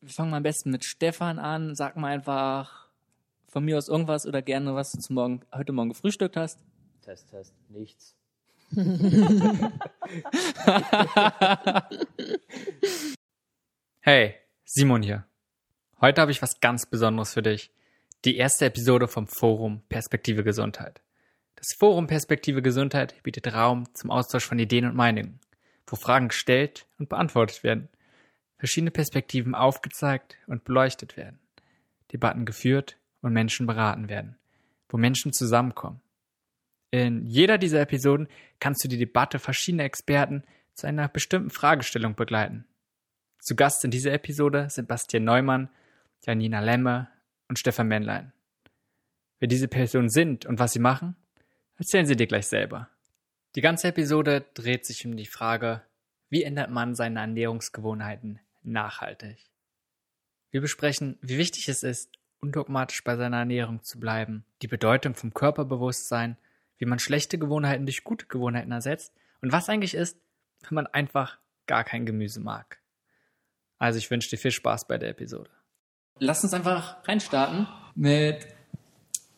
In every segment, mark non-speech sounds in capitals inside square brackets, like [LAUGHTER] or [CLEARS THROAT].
wir fangen mal am besten mit Stefan an. Sag mal einfach von mir aus irgendwas oder gerne, was du zum Morgen, heute Morgen gefrühstückt hast. Test, Test, nichts. [LAUGHS] Hey, Simon hier. Heute habe ich was ganz Besonderes für dich. Die erste Episode vom Forum Perspektive Gesundheit. Das Forum Perspektive Gesundheit bietet Raum zum Austausch von Ideen und Meinungen, wo Fragen gestellt und beantwortet werden, verschiedene Perspektiven aufgezeigt und beleuchtet werden, Debatten geführt und Menschen beraten werden, wo Menschen zusammenkommen. In jeder dieser Episoden kannst du die Debatte verschiedener Experten zu einer bestimmten Fragestellung begleiten. Zu Gast in dieser Episode sind Bastian Neumann, Janina Lemme und Stefan Männlein. Wer diese Personen sind und was sie machen, erzählen sie dir gleich selber. Die ganze Episode dreht sich um die Frage, wie ändert man seine Ernährungsgewohnheiten nachhaltig? Wir besprechen, wie wichtig es ist, undogmatisch bei seiner Ernährung zu bleiben, die Bedeutung vom Körperbewusstsein, wie man schlechte Gewohnheiten durch gute Gewohnheiten ersetzt und was eigentlich ist, wenn man einfach gar kein Gemüse mag. Also ich wünsche dir viel Spaß bei der Episode. Lass uns einfach reinstarten mit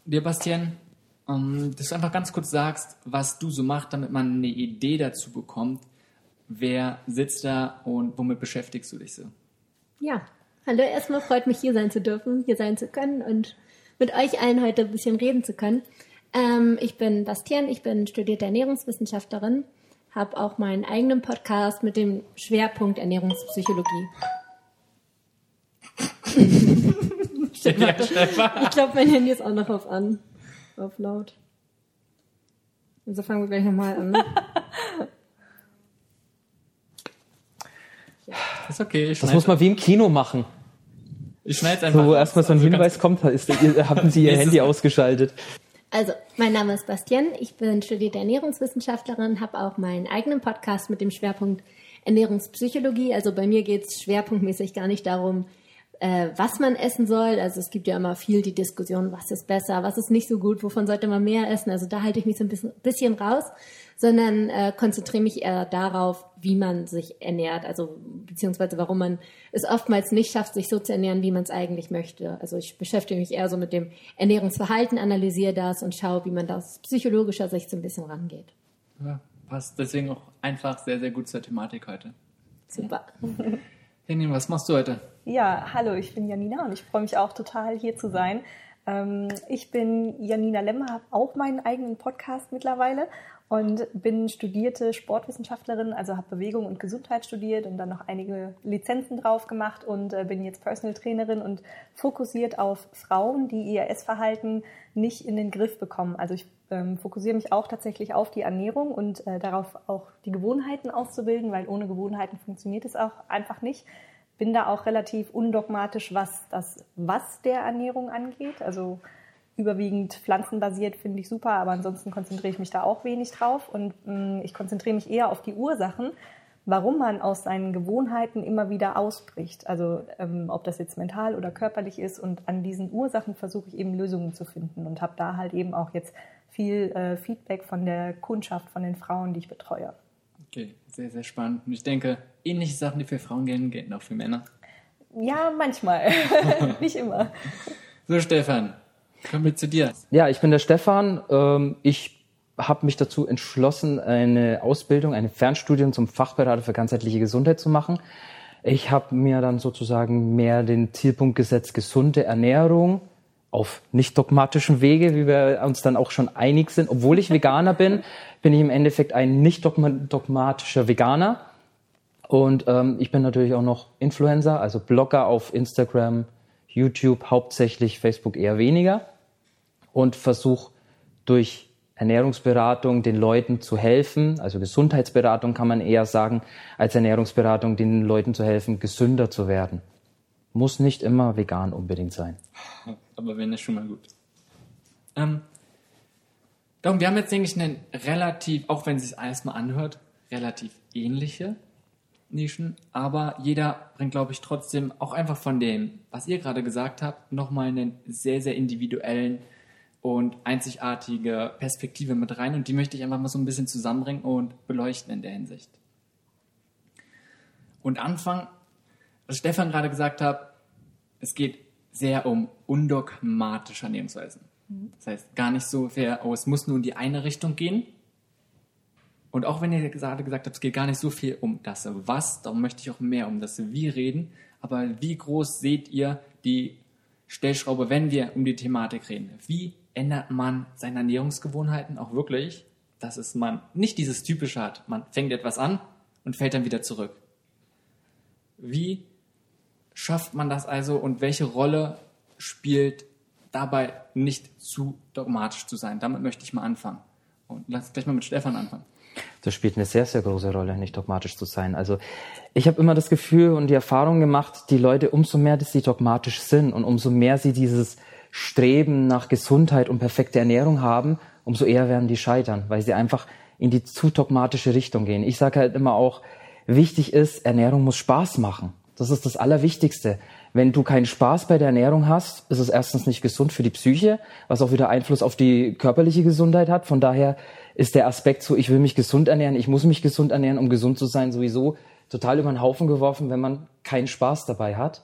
dir, Bastian. Um, dass du einfach ganz kurz sagst, was du so machst, damit man eine Idee dazu bekommt, wer sitzt da und womit beschäftigst du dich so? Ja, hallo, erstmal freut mich hier sein zu dürfen, hier sein zu können und mit euch allen heute ein bisschen reden zu können. Ähm, ich bin Bastian, ich bin studierte Ernährungswissenschaftlerin, habe auch meinen eigenen Podcast mit dem Schwerpunkt Ernährungspsychologie. [LAUGHS] Ja. Ich glaube, mein Handy ist auch noch auf an, auf laut. Also fangen wir gleich nochmal an. [LAUGHS] Ist okay. Ich Das muss man wie im Kino machen. ich schneid's einfach. So, erstmal so ein Also Hinweis kommt, ist, haben Sie [LAUGHS] Ihr Handy ausgeschaltet. Also, mein Name ist Bastian, ich bin studierte Ernährungswissenschaftlerin, habe auch meinen eigenen Podcast mit dem Schwerpunkt Ernährungspsychologie. Also bei mir geht es schwerpunktmäßig gar nicht darum, äh, was man essen soll. Also es gibt ja immer viel die Diskussion, was ist besser, was ist nicht so gut, wovon sollte man mehr essen. Also da halte ich mich so ein bisschen, bisschen raus, sondern äh, konzentriere mich eher darauf, wie man sich ernährt. Also beziehungsweise warum man es oftmals nicht schafft, sich so zu ernähren, wie man es eigentlich möchte. Also ich beschäftige mich eher so mit dem Ernährungsverhalten, analysiere das und schaue, wie man da aus psychologischer Sicht so ein bisschen rangeht. Ja, passt deswegen auch einfach sehr, sehr gut zur Thematik heute. Super. [LAUGHS] Janine, was machst du heute? Ja, hallo, ich bin Janina und ich freue mich auch total hier zu sein. Ähm, ich bin Janina Lemmer, habe auch meinen eigenen Podcast mittlerweile und bin studierte Sportwissenschaftlerin, also habe Bewegung und Gesundheit studiert und dann noch einige Lizenzen drauf gemacht und äh, bin jetzt Personal Trainerin und fokussiert auf Frauen, die ihr Essverhalten nicht in den Griff bekommen. Also ich ähm, fokussiere mich auch tatsächlich auf die Ernährung und äh, darauf auch die Gewohnheiten auszubilden, weil ohne Gewohnheiten funktioniert es auch einfach nicht bin da auch relativ undogmatisch, was das Was der Ernährung angeht. Also überwiegend pflanzenbasiert finde ich super, aber ansonsten konzentriere ich mich da auch wenig drauf und mh, ich konzentriere mich eher auf die Ursachen, warum man aus seinen Gewohnheiten immer wieder ausbricht. Also ähm, ob das jetzt mental oder körperlich ist und an diesen Ursachen versuche ich eben Lösungen zu finden und habe da halt eben auch jetzt viel äh, Feedback von der Kundschaft, von den Frauen, die ich betreue. Okay, sehr, sehr spannend. Und ich denke, ähnliche Sachen, die für Frauen gelten, gelten auch für Männer. Ja, manchmal, [LAUGHS] nicht immer. So, Stefan, kommen wir zu dir. Ja, ich bin der Stefan. Ähm, Ich habe mich dazu entschlossen, eine Ausbildung, eine Fernstudium zum Fachberater für ganzheitliche Gesundheit zu machen. Ich habe mir dann sozusagen mehr den Zielpunkt gesetzt, gesunde Ernährung auf nicht dogmatischen Wege, wie wir uns dann auch schon einig sind. Obwohl ich Veganer bin, bin ich im Endeffekt ein nicht dogma- dogmatischer Veganer. Und ähm, ich bin natürlich auch noch Influencer, also Blogger auf Instagram, YouTube hauptsächlich, Facebook eher weniger. Und versuche durch Ernährungsberatung den Leuten zu helfen, also Gesundheitsberatung kann man eher sagen, als Ernährungsberatung den Leuten zu helfen, gesünder zu werden. Muss nicht immer vegan unbedingt sein. Aber wenn ist schon mal gut. Ähm, darum, wir haben jetzt, denke ich, einen relativ, auch wenn es sich erstmal anhört, relativ ähnliche Nischen, aber jeder bringt, glaube ich, trotzdem auch einfach von dem, was ihr gerade gesagt habt, nochmal einen sehr, sehr individuellen und einzigartige Perspektive mit rein und die möchte ich einfach mal so ein bisschen zusammenbringen und beleuchten in der Hinsicht. Und anfangen, was Stefan gerade gesagt hat, es geht sehr um undogmatische Ernährungsweisen. Das heißt, gar nicht so sehr, oh, es muss nur in die eine Richtung gehen. Und auch wenn ihr gerade gesagt habt, es geht gar nicht so viel um das Was, darum möchte ich auch mehr um das Wie reden. Aber wie groß seht ihr die Stellschraube, wenn wir um die Thematik reden? Wie ändert man seine Ernährungsgewohnheiten auch wirklich, dass es man nicht dieses Typische hat. Man fängt etwas an und fällt dann wieder zurück. Wie schafft man das also und welche Rolle spielt dabei nicht zu dogmatisch zu sein? Damit möchte ich mal anfangen. Und lass gleich mal mit Stefan anfangen. Das spielt eine sehr, sehr große Rolle, nicht dogmatisch zu sein. Also ich habe immer das Gefühl und die Erfahrung gemacht, die Leute, umso mehr, dass sie dogmatisch sind und umso mehr sie dieses Streben nach Gesundheit und perfekte Ernährung haben, umso eher werden die scheitern, weil sie einfach in die zu dogmatische Richtung gehen. Ich sage halt immer auch, wichtig ist, Ernährung muss Spaß machen. Das ist das Allerwichtigste. Wenn du keinen Spaß bei der Ernährung hast, ist es erstens nicht gesund für die Psyche, was auch wieder Einfluss auf die körperliche Gesundheit hat. Von daher ist der Aspekt so, ich will mich gesund ernähren, ich muss mich gesund ernähren, um gesund zu sein, sowieso total über den Haufen geworfen, wenn man keinen Spaß dabei hat.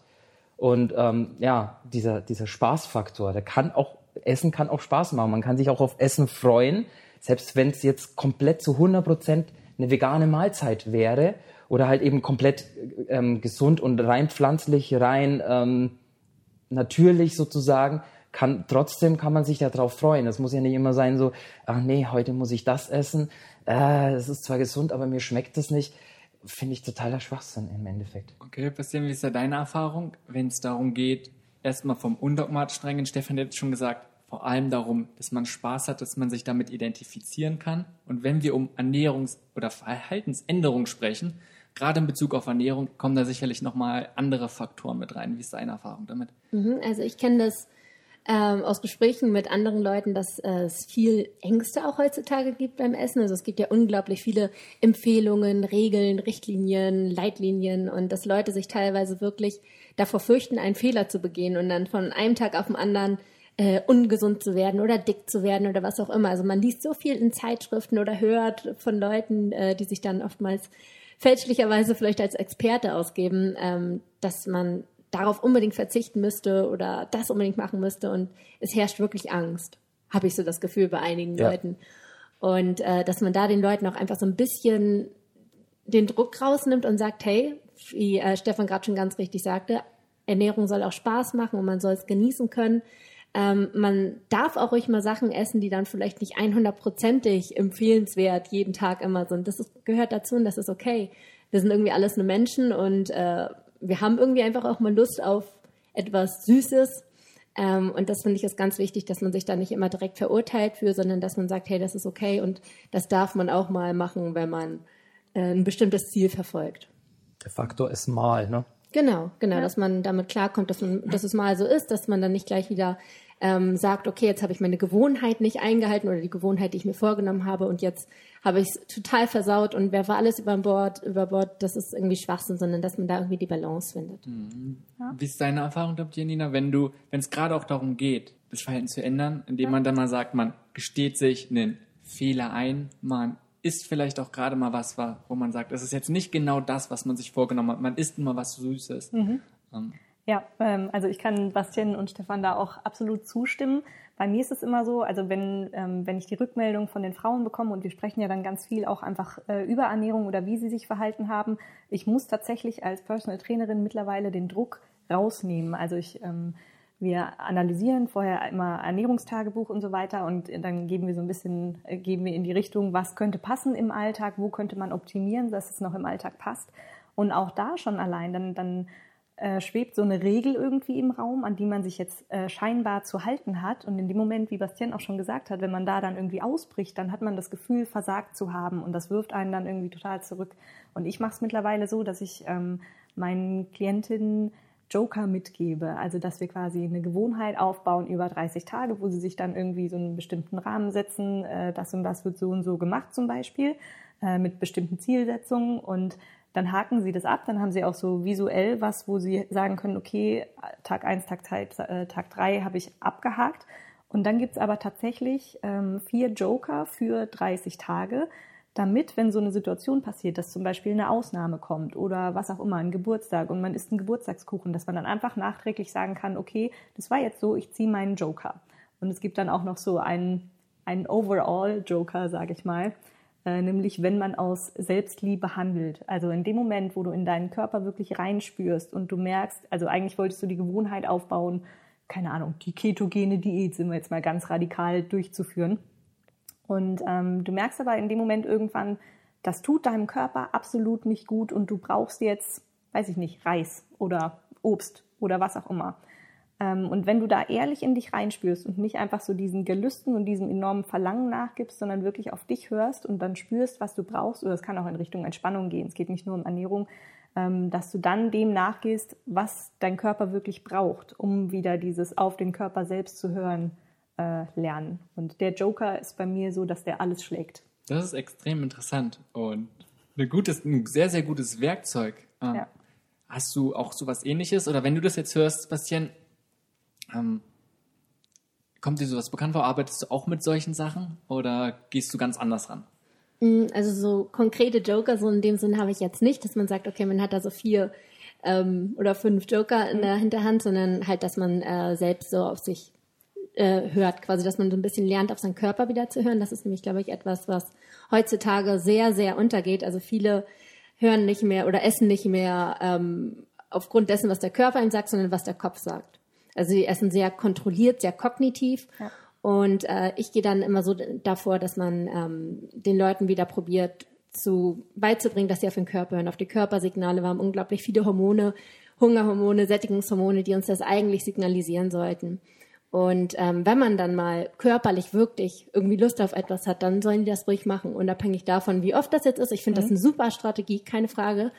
Und ähm, ja, dieser, dieser Spaßfaktor, der kann auch, Essen kann auch Spaß machen. Man kann sich auch auf Essen freuen, selbst wenn es jetzt komplett zu 100 Prozent eine vegane Mahlzeit wäre oder halt eben komplett ähm, gesund und rein pflanzlich, rein ähm, natürlich sozusagen, kann trotzdem kann man sich darauf freuen. Das muss ja nicht immer sein so, ach nee, heute muss ich das essen. Äh, es ist zwar gesund, aber mir schmeckt es nicht finde ich totaler Schwachsinn im Endeffekt. Okay, Bastian, wie ist da deine Erfahrung, wenn es darum geht, erstmal vom undogmatischen reingehen? Stefan hat jetzt schon gesagt, vor allem darum, dass man Spaß hat, dass man sich damit identifizieren kann. Und wenn wir um Ernährungs- oder Verhaltensänderung sprechen, gerade in Bezug auf Ernährung, kommen da sicherlich nochmal andere Faktoren mit rein. Wie ist deine Erfahrung damit? Mhm, also ich kenne das ähm, aus Gesprächen mit anderen Leuten, dass äh, es viel Ängste auch heutzutage gibt beim Essen. Also es gibt ja unglaublich viele Empfehlungen, Regeln, Richtlinien, Leitlinien und dass Leute sich teilweise wirklich davor fürchten, einen Fehler zu begehen und dann von einem Tag auf den anderen äh, ungesund zu werden oder dick zu werden oder was auch immer. Also man liest so viel in Zeitschriften oder hört von Leuten, äh, die sich dann oftmals fälschlicherweise vielleicht als Experte ausgeben, ähm, dass man darauf unbedingt verzichten müsste oder das unbedingt machen müsste und es herrscht wirklich Angst, habe ich so das Gefühl bei einigen ja. Leuten. Und äh, dass man da den Leuten auch einfach so ein bisschen den Druck rausnimmt und sagt, hey, wie äh, Stefan gerade schon ganz richtig sagte, Ernährung soll auch Spaß machen und man soll es genießen können. Ähm, man darf auch ruhig mal Sachen essen, die dann vielleicht nicht 100%ig empfehlenswert jeden Tag immer sind. Das ist, gehört dazu und das ist okay. Wir sind irgendwie alles nur Menschen und äh, wir haben irgendwie einfach auch mal Lust auf etwas Süßes. Ähm, und das finde ich ist ganz wichtig, dass man sich da nicht immer direkt verurteilt für, sondern dass man sagt, hey, das ist okay und das darf man auch mal machen, wenn man äh, ein bestimmtes Ziel verfolgt. Der Faktor ist mal, ne? Genau, genau, ja. dass man damit klarkommt, dass, man, dass es mal so ist, dass man dann nicht gleich wieder ähm, sagt, okay, jetzt habe ich meine Gewohnheit nicht eingehalten oder die Gewohnheit, die ich mir vorgenommen habe und jetzt habe ich es total versaut und werfe alles über Bord, über Bord, das ist irgendwie Schwachsinn, sondern dass man da irgendwie die Balance findet. Mhm. Ja. Wie ist deine Erfahrung damit, Janina, wenn du, wenn es gerade auch darum geht, das Verhalten zu ändern, indem ja. man dann mal sagt, man gesteht sich einen Fehler ein, man isst vielleicht auch gerade mal was, wo man sagt, es ist jetzt nicht genau das, was man sich vorgenommen hat, man isst immer was Süßes. Mhm. Ähm, ja, ähm, also ich kann Bastian und Stefan da auch absolut zustimmen. Bei mir ist es immer so, also wenn, ähm, wenn ich die Rückmeldung von den Frauen bekomme und wir sprechen ja dann ganz viel auch einfach äh, über Ernährung oder wie sie sich verhalten haben, ich muss tatsächlich als Personal Trainerin mittlerweile den Druck rausnehmen. Also ich, ähm, wir analysieren vorher immer Ernährungstagebuch und so weiter und dann geben wir so ein bisschen, äh, geben wir in die Richtung, was könnte passen im Alltag, wo könnte man optimieren, dass es noch im Alltag passt. Und auch da schon allein, dann, dann äh, schwebt so eine Regel irgendwie im Raum, an die man sich jetzt äh, scheinbar zu halten hat. Und in dem Moment, wie Bastian auch schon gesagt hat, wenn man da dann irgendwie ausbricht, dann hat man das Gefühl, versagt zu haben. Und das wirft einen dann irgendwie total zurück. Und ich mache es mittlerweile so, dass ich ähm, meinen Klientinnen Joker mitgebe. Also dass wir quasi eine Gewohnheit aufbauen über 30 Tage, wo sie sich dann irgendwie so einen bestimmten Rahmen setzen. Äh, das und das wird so und so gemacht zum Beispiel äh, mit bestimmten Zielsetzungen. Und dann haken sie das ab, dann haben sie auch so visuell was, wo sie sagen können, okay, Tag 1, Tag 3 äh, Tag drei habe ich abgehakt. Und dann gibt's aber tatsächlich ähm, vier Joker für 30 Tage, damit, wenn so eine Situation passiert, dass zum Beispiel eine Ausnahme kommt oder was auch immer, ein Geburtstag und man isst einen Geburtstagskuchen, dass man dann einfach nachträglich sagen kann, okay, das war jetzt so, ich ziehe meinen Joker. Und es gibt dann auch noch so einen, einen Overall-Joker, sage ich mal, äh, nämlich wenn man aus Selbstliebe handelt. Also in dem Moment, wo du in deinen Körper wirklich reinspürst und du merkst, also eigentlich wolltest du die Gewohnheit aufbauen, keine Ahnung, die ketogene Diät sind wir jetzt mal ganz radikal durchzuführen und ähm, du merkst aber in dem Moment irgendwann, das tut deinem Körper absolut nicht gut und du brauchst jetzt, weiß ich nicht, Reis oder Obst oder was auch immer. Ähm, und wenn du da ehrlich in dich reinspürst und nicht einfach so diesen Gelüsten und diesem enormen Verlangen nachgibst, sondern wirklich auf dich hörst und dann spürst, was du brauchst, oder es kann auch in Richtung Entspannung gehen, es geht nicht nur um Ernährung, ähm, dass du dann dem nachgehst, was dein Körper wirklich braucht, um wieder dieses auf den Körper selbst zu hören äh, lernen. Und der Joker ist bei mir so, dass der alles schlägt. Das ist extrem interessant und ein, gutes, ein sehr, sehr gutes Werkzeug. Ähm, ja. Hast du auch so was ähnliches? Oder wenn du das jetzt hörst, Bastian, ähm, kommt dir sowas bekannt vor? Arbeitest du auch mit solchen Sachen oder gehst du ganz anders ran? Mm, also so konkrete Joker, so in dem Sinn habe ich jetzt nicht, dass man sagt, okay, man hat da so vier ähm, oder fünf Joker in der Hinterhand, sondern halt, dass man äh, selbst so auf sich äh, hört, quasi, dass man so ein bisschen lernt, auf seinen Körper wieder zu hören. Das ist nämlich, glaube ich, etwas, was heutzutage sehr, sehr untergeht. Also viele hören nicht mehr oder essen nicht mehr ähm, aufgrund dessen, was der Körper ihm sagt, sondern was der Kopf sagt. Also sie essen sehr kontrolliert, sehr kognitiv. Ja. Und äh, ich gehe dann immer so davor, dass man ähm, den Leuten wieder probiert, zu beizubringen, dass sie auf den Körper hören, auf die Körpersignale. Wir haben unglaublich viele Hormone, Hungerhormone, Sättigungshormone, die uns das eigentlich signalisieren sollten. Und ähm, wenn man dann mal körperlich wirklich irgendwie Lust auf etwas hat, dann sollen die das ruhig machen, unabhängig davon, wie oft das jetzt ist. Ich finde mhm. das eine super Strategie, keine Frage.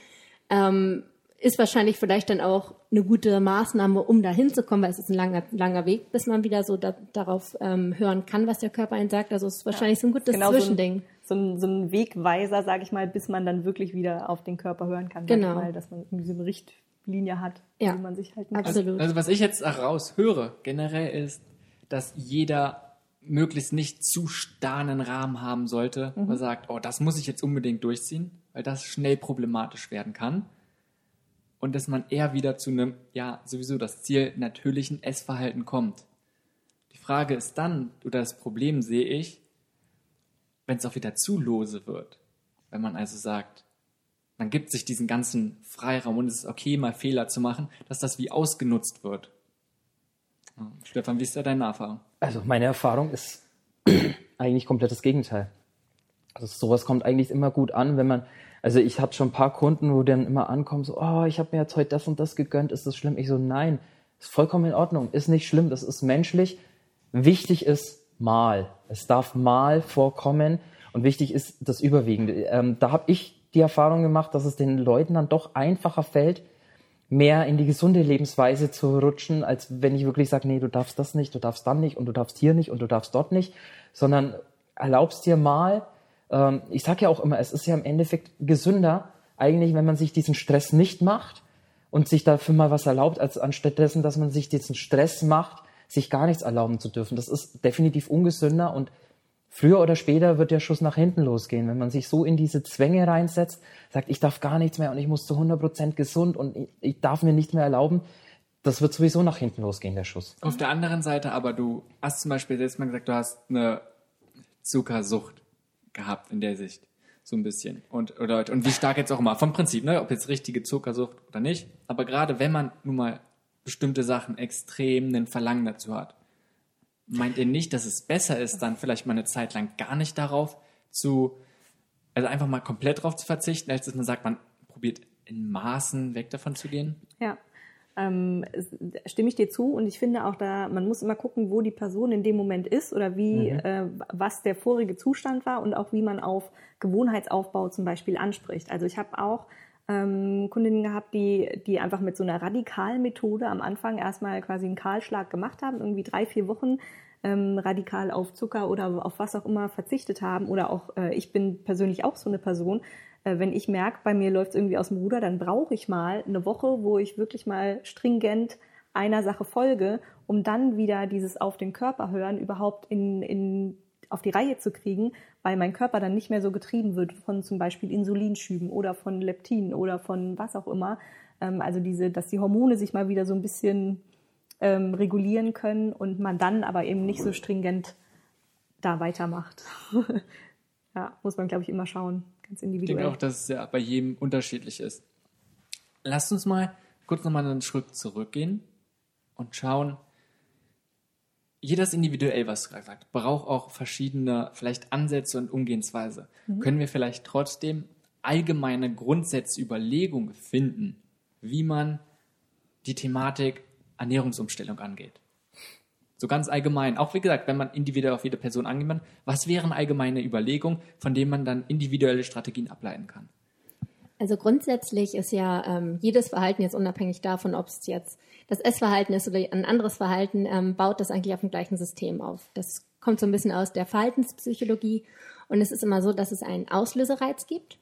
Ähm, ist wahrscheinlich vielleicht dann auch eine gute Maßnahme, um da hinzukommen, weil es ist ein langer, langer Weg, bis man wieder so da, darauf ähm, hören kann, was der Körper einen sagt. Also es ist wahrscheinlich ja, so ein gutes genau Zwischending. So ein, so, ein, ein Wegweiser, sage ich mal, bis man dann wirklich wieder auf den Körper hören kann. Genau. Mal, dass man irgendwie so eine Richt, Linie hat, ja, wie man sich halt absolut. Also, also was ich jetzt raus höre generell ist, dass jeder möglichst nicht zu starren Rahmen haben sollte, mhm. wo er sagt, oh, das muss ich jetzt unbedingt durchziehen, weil das schnell problematisch werden kann. Und dass man eher wieder zu einem, ja, sowieso das Ziel natürlichen Essverhalten kommt. Die Frage ist dann, oder das Problem sehe ich, wenn es auch wieder zu lose wird. Wenn man also sagt, man gibt sich diesen ganzen Freiraum und es ist okay, mal Fehler zu machen, dass das wie ausgenutzt wird. Stefan, wie ist da deine Erfahrung? Also meine Erfahrung ist [CLEARS THROAT] eigentlich komplett das Gegenteil. Also sowas kommt eigentlich immer gut an, wenn man, also ich hatte schon ein paar Kunden, wo dann immer ankommen, so, oh, ich habe mir jetzt heute das und das gegönnt, ist das schlimm? Ich so, nein, ist vollkommen in Ordnung, ist nicht schlimm, das ist menschlich. Wichtig ist mal. Es darf mal vorkommen und wichtig ist das Überwiegende. Ähm, da habe ich die Erfahrung gemacht, dass es den Leuten dann doch einfacher fällt, mehr in die gesunde Lebensweise zu rutschen, als wenn ich wirklich sage, nee, du darfst das nicht, du darfst dann nicht und du darfst hier nicht und du darfst dort nicht, sondern erlaubst dir mal, ähm, ich sage ja auch immer, es ist ja im Endeffekt gesünder, eigentlich, wenn man sich diesen Stress nicht macht und sich dafür mal was erlaubt, als anstatt dessen, dass man sich diesen Stress macht, sich gar nichts erlauben zu dürfen. Das ist definitiv ungesünder und früher oder später wird der Schuss nach hinten losgehen. Wenn man sich so in diese Zwänge reinsetzt, sagt, ich darf gar nichts mehr und ich muss zu 100% gesund und ich, darf mir nicht mehr erlauben, das wird sowieso nach hinten losgehen, der Schuss. Auf der anderen Seite aber, du hast zum Beispiel jetzt mal gesagt, du hast eine Zuckersucht gehabt in der Sicht. So ein bisschen. Und, oder, und wie stark jetzt auch immer. Vom Prinzip, ne? ob jetzt richtige Zuckersucht oder nicht. Aber gerade wenn man nun mal bestimmte Sachen extrem einen Verlangen dazu hat, meint ihr nicht, dass es besser ist, dann vielleicht mal eine Zeit lang gar nicht darauf zu, also einfach mal komplett darauf zu verzichten, als dass man sagt, man probiert in Maßen weg davon zu gehen? Ja. Ähm, stimme ich dir zu und ich finde auch da, man muss immer gucken, wo die Person in dem Moment ist oder wie, mhm. äh, was der vorige Zustand war und auch wie man auf Gewohnheitsaufbau zum Beispiel anspricht. Also ich habe auch ähm, Kundinnen gehabt, die, die einfach mit so einer radikalen Methode am Anfang erstmal quasi einen Kahlschlag gemacht haben, irgendwie drei, vier Wochen ähm, radikal auf Zucker oder auf was auch immer verzichtet haben. Oder auch, äh, ich bin persönlich auch so eine Person, äh, wenn ich merke, bei mir läuft es irgendwie aus dem Ruder, dann brauche ich mal eine Woche, wo ich wirklich mal stringent einer Sache folge, um dann wieder dieses auf den Körper hören überhaupt in, in auf die Reihe zu kriegen, weil mein Körper dann nicht mehr so getrieben wird von zum Beispiel Insulinschüben oder von Leptin oder von was auch immer. Ähm, also diese, dass die Hormone sich mal wieder so ein bisschen ähm, regulieren können und man dann aber eben nicht so stringent da weitermacht. [LAUGHS] ja, muss man, glaube ich, immer schauen. Ganz Ich individuell. denke auch, dass es ja bei jedem unterschiedlich ist. Lasst uns mal kurz nochmal einen Schritt zurückgehen und schauen. Jeder ist individuell, was du gerade gesagt braucht auch verschiedene vielleicht Ansätze und Umgehensweise. Können wir vielleicht trotzdem allgemeine Grundsätze, Überlegungen finden, wie man die Thematik Ernährungsumstellung angeht? So ganz allgemein. Auch wie gesagt, wenn man individuell auf jede Person angeht, was wären allgemeine Überlegungen, von denen man dann individuelle Strategien ableiten kann? Also grundsätzlich ist ja ähm, jedes Verhalten jetzt unabhängig davon, ob es jetzt das Essverhalten ist oder ein anderes Verhalten, ähm, baut das eigentlich auf dem gleichen System auf. Das kommt so ein bisschen aus der Verhaltenspsychologie und es ist immer so, dass es einen Auslösereiz gibt.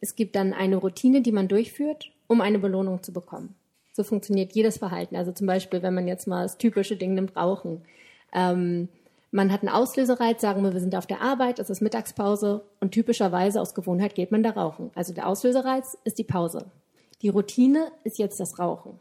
Es gibt dann eine Routine, die man durchführt, um eine Belohnung zu bekommen. So funktioniert jedes Verhalten. Also zum Beispiel, wenn man jetzt mal das typische Ding nimmt, Rauchen. Ähm, man hat einen Auslösereiz, sagen wir, wir sind auf der Arbeit, es ist Mittagspause und typischerweise aus Gewohnheit geht man da rauchen. Also der Auslösereiz ist die Pause. Die Routine ist jetzt das Rauchen,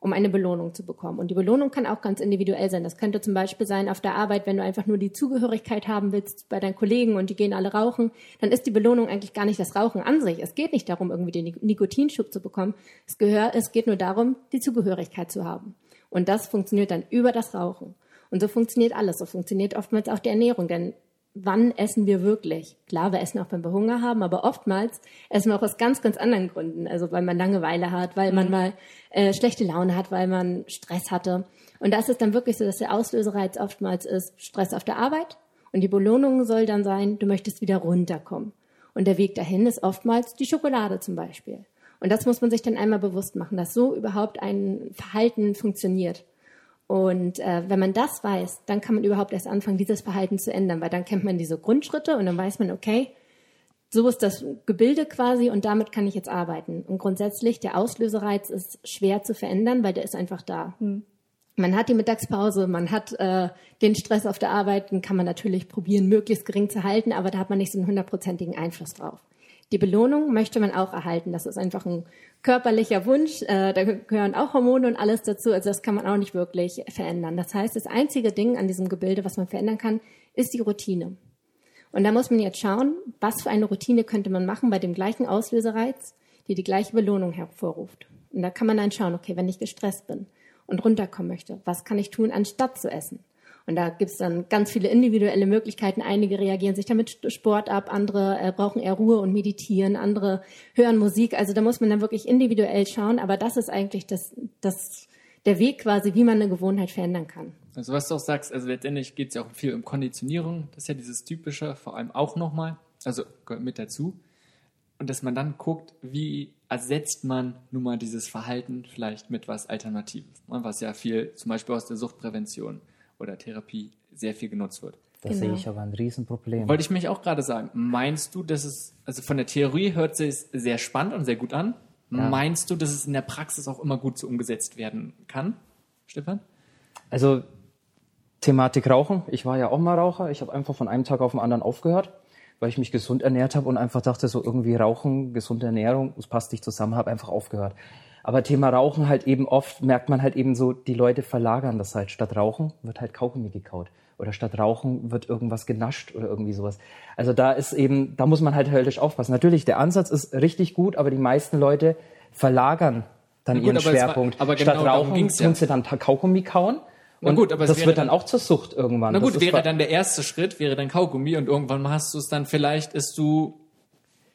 um eine Belohnung zu bekommen. Und die Belohnung kann auch ganz individuell sein. Das könnte zum Beispiel sein auf der Arbeit, wenn du einfach nur die Zugehörigkeit haben willst bei deinen Kollegen und die gehen alle rauchen, dann ist die Belohnung eigentlich gar nicht das Rauchen an sich. Es geht nicht darum, irgendwie den Nikotinschub zu bekommen. Es, gehört, es geht nur darum, die Zugehörigkeit zu haben. Und das funktioniert dann über das Rauchen. Und so funktioniert alles. So funktioniert oftmals auch die Ernährung. Denn wann essen wir wirklich? Klar, wir essen auch, wenn wir Hunger haben, aber oftmals essen wir auch aus ganz, ganz anderen Gründen. Also weil man Langeweile hat, weil man mal äh, schlechte Laune hat, weil man Stress hatte. Und das ist dann wirklich so, dass der Auslösereiz oftmals ist Stress auf der Arbeit. Und die Belohnung soll dann sein, du möchtest wieder runterkommen. Und der Weg dahin ist oftmals die Schokolade zum Beispiel. Und das muss man sich dann einmal bewusst machen, dass so überhaupt ein Verhalten funktioniert. Und äh, wenn man das weiß, dann kann man überhaupt erst anfangen, dieses Verhalten zu ändern, weil dann kennt man diese Grundschritte und dann weiß man, okay, so ist das Gebilde quasi und damit kann ich jetzt arbeiten. Und grundsätzlich, der Auslösereiz ist schwer zu verändern, weil der ist einfach da. Man hat die Mittagspause, man hat äh, den Stress auf der Arbeit, den kann man natürlich probieren, möglichst gering zu halten, aber da hat man nicht so einen hundertprozentigen Einfluss drauf. Die Belohnung möchte man auch erhalten. Das ist einfach ein körperlicher Wunsch. Äh, da gehören auch Hormone und alles dazu. Also das kann man auch nicht wirklich verändern. Das heißt, das einzige Ding an diesem Gebilde, was man verändern kann, ist die Routine. Und da muss man jetzt schauen, was für eine Routine könnte man machen bei dem gleichen Auslösereiz, die die gleiche Belohnung hervorruft. Und da kann man dann schauen, okay, wenn ich gestresst bin und runterkommen möchte, was kann ich tun, anstatt zu essen? Und da gibt's dann ganz viele individuelle Möglichkeiten. Einige reagieren sich damit Sport ab, andere äh, brauchen eher Ruhe und meditieren, andere hören Musik. Also da muss man dann wirklich individuell schauen. Aber das ist eigentlich das, das, der Weg quasi, wie man eine Gewohnheit verändern kann. Also was du auch sagst, also letztendlich geht es ja auch viel um Konditionierung. Das ist ja dieses Typische, vor allem auch nochmal, also gehört mit dazu. Und dass man dann guckt, wie ersetzt man nun mal dieses Verhalten vielleicht mit was Alternatives, was ja viel zum Beispiel aus der Suchtprävention oder Therapie sehr viel genutzt wird. Da Genau. sehe ich aber ein Riesenproblem. Wollte ich mich auch gerade sagen. Meinst du, dass es, also von der Theorie hört sich sehr spannend und sehr gut an. Ja. Meinst du, dass es in der Praxis auch immer gut so umgesetzt werden kann, Stefan? Also Thematik Rauchen. Ich war ja auch mal Raucher. Ich habe einfach von einem Tag auf den anderen aufgehört, weil ich mich gesund ernährt habe und einfach dachte, so irgendwie Rauchen, gesunde Ernährung, das passt nicht zusammen, habe einfach aufgehört. Aber Thema Rauchen halt eben oft merkt man halt eben so, die Leute verlagern das halt. Statt Rauchen wird halt Kaugummi gekaut. Oder statt Rauchen wird irgendwas genascht oder irgendwie sowas. Also da ist eben, da muss man halt höllisch aufpassen. Natürlich, der Ansatz ist richtig gut, aber die meisten Leute verlagern dann gut, ihren aber es war- Schwerpunkt. aber genau statt darum Rauchen tun sie dann Kaugummi kauen. Na Und gut, aber das wird dann dann- auch zur Sucht irgendwann. Na Das gut, ist wäre dann der erste Schritt, wäre dann Kaugummi und irgendwann hast du es dann, vielleicht isst du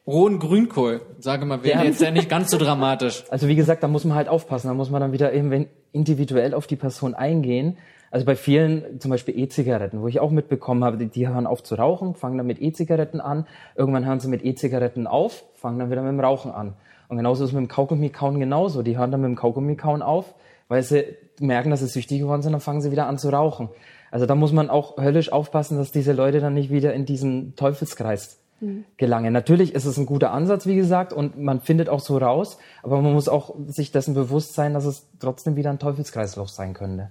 rohen Grünkohl. Sage mal, wäre Ja. jetzt ja nicht ganz so dramatisch. [LAUGHS] Also wie gesagt, da muss man halt aufpassen. Da muss man dann wieder eben wenn- individuell auf die Person eingehen. Also bei vielen, zum Beispiel E-Zigaretten, wo ich auch mitbekommen habe, die, die hören auf zu rauchen, fangen dann mit E-Zigaretten an. Irgendwann hören sie mit E-Zigaretten auf, fangen dann wieder mit dem Rauchen an. Und genauso ist es mit dem Kaugummi-Kauen genauso. Die hören dann mit dem Kaugummi-Kauen auf, weil sie merken, dass sie süchtig geworden sind, dann fangen sie wieder an zu rauchen. Also da muss man auch höllisch aufpassen, dass diese Leute dann nicht wieder in diesen Teufelskreis gelangen. Natürlich ist es ein guter Ansatz, wie gesagt, und man findet auch so raus, aber man muss auch sich dessen bewusst sein, dass es trotzdem wieder ein Teufelskreislauf sein könnte.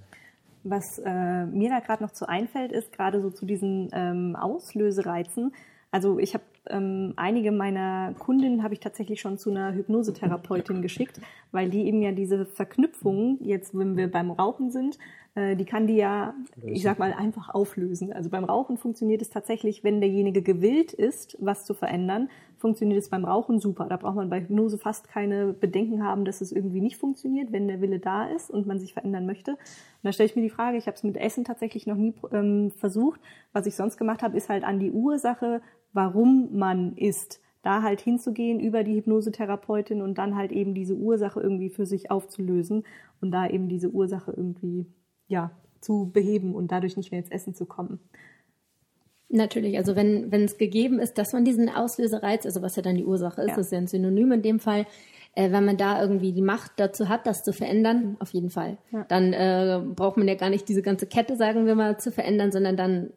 was äh, mir da gerade noch zu einfällt, ist gerade so zu diesen ähm, Auslösereizen. Also ich habe ähm, einige meiner Kundinnen habe ich tatsächlich schon zu einer Hypnosetherapeutin [LAUGHS] geschickt, weil die eben ja diese Verknüpfungen, jetzt wenn wir beim Rauchen sind, die kann die ja, ich sag mal, einfach auflösen. Also beim Rauchen funktioniert es tatsächlich, wenn derjenige gewillt ist, was zu verändern, funktioniert es beim Rauchen super. Da braucht man bei Hypnose fast keine Bedenken haben, dass es irgendwie nicht funktioniert, wenn der Wille da ist und man sich verändern möchte. Und da stelle ich mir die Frage, ich habe es mit Essen tatsächlich noch nie ähm, versucht. Was ich sonst gemacht habe, ist halt an die Ursache, warum man isst da halt hinzugehen über die Hypnosetherapeutin und dann halt eben diese Ursache irgendwie für sich aufzulösen und da eben diese Ursache irgendwie ja, zu beheben und dadurch nicht mehr ins Essen zu kommen. Natürlich, also wenn wenn es gegeben ist, dass man diesen Auslösereiz, also was ja dann die Ursache ist, ja. ist ja ein Synonym in dem Fall, äh, wenn man da irgendwie die Macht dazu hat, das zu verändern, auf jeden Fall. Ja. Dann äh, braucht man ja gar nicht diese ganze Kette, sagen wir mal, zu verändern, sondern dann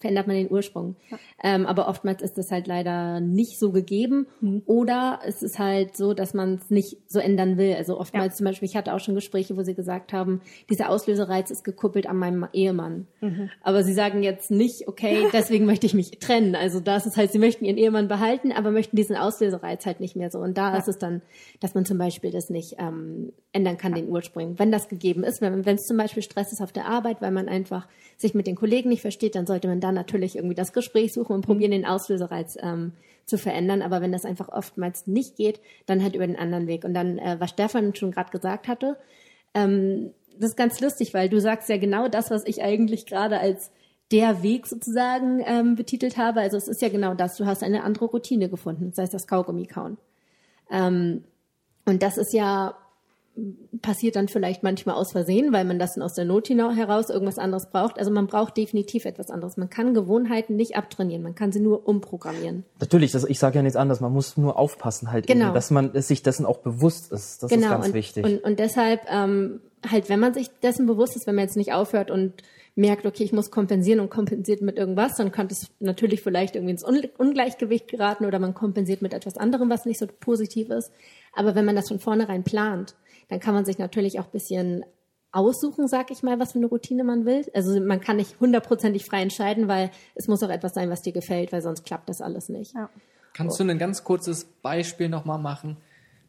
verändert man den Ursprung. Ja. Ähm, aber oftmals ist das halt leider nicht so gegeben. Mhm. Oder es ist halt so, dass man es nicht so ändern will. Also oftmals ja. zum Beispiel, ich hatte auch schon Gespräche, wo sie gesagt haben, dieser Auslösereiz ist gekuppelt an meinem Ehemann. Mhm. Aber sie sagen jetzt nicht, okay, [LAUGHS] deswegen möchte ich mich trennen. Also das ist halt, sie möchten ihren Ehemann behalten, aber möchten diesen Auslösereiz halt nicht mehr so. Und da ja. ist es dann, dass man zum Beispiel das nicht ähm, ändern kann, den Ursprung. Wenn das gegeben ist, wenn es zum Beispiel Stress ist auf der Arbeit, weil man einfach sich mit den Kollegen nicht versteht, dann sollte man dann natürlich irgendwie das Gespräch suchen und probieren, den Auslösereiz ähm, zu verändern. Aber wenn das einfach oftmals nicht geht, dann halt über den anderen Weg. Und dann, äh, was Stefan schon gerade gesagt hatte, ähm, das ist ganz lustig, weil du sagst ja genau das, was ich eigentlich gerade als der Weg sozusagen ähm, betitelt habe. Also es ist ja genau das. Du hast eine andere Routine gefunden, sei es das Kaugummi kauen. Ähm, und das ist ja passiert dann vielleicht manchmal aus Versehen, weil man das dann aus der Not heraus irgendwas anderes braucht. Also man braucht definitiv etwas anderes. Man kann Gewohnheiten nicht abtrainieren, man kann sie nur umprogrammieren. Natürlich, das, ich sage ja nichts anderes, man muss nur aufpassen halt, genau. eben, dass man sich dessen auch bewusst ist. Das genau. ist ganz und, wichtig. Und, und deshalb, ähm, halt, wenn man sich dessen bewusst ist, wenn man jetzt nicht aufhört und merkt, okay, ich muss kompensieren und kompensiert mit irgendwas, dann könnte es natürlich vielleicht irgendwie ins Ungleichgewicht geraten oder man kompensiert mit etwas anderem, was nicht so positiv ist. Aber wenn man das von vornherein plant, dann kann man sich natürlich auch ein bisschen aussuchen, sag ich mal, was für eine Routine man will. Also man kann nicht hundertprozentig frei entscheiden, weil es muss auch etwas sein, was dir gefällt, weil sonst klappt das alles nicht. Ja. Kannst du ein ganz kurzes Beispiel nochmal machen,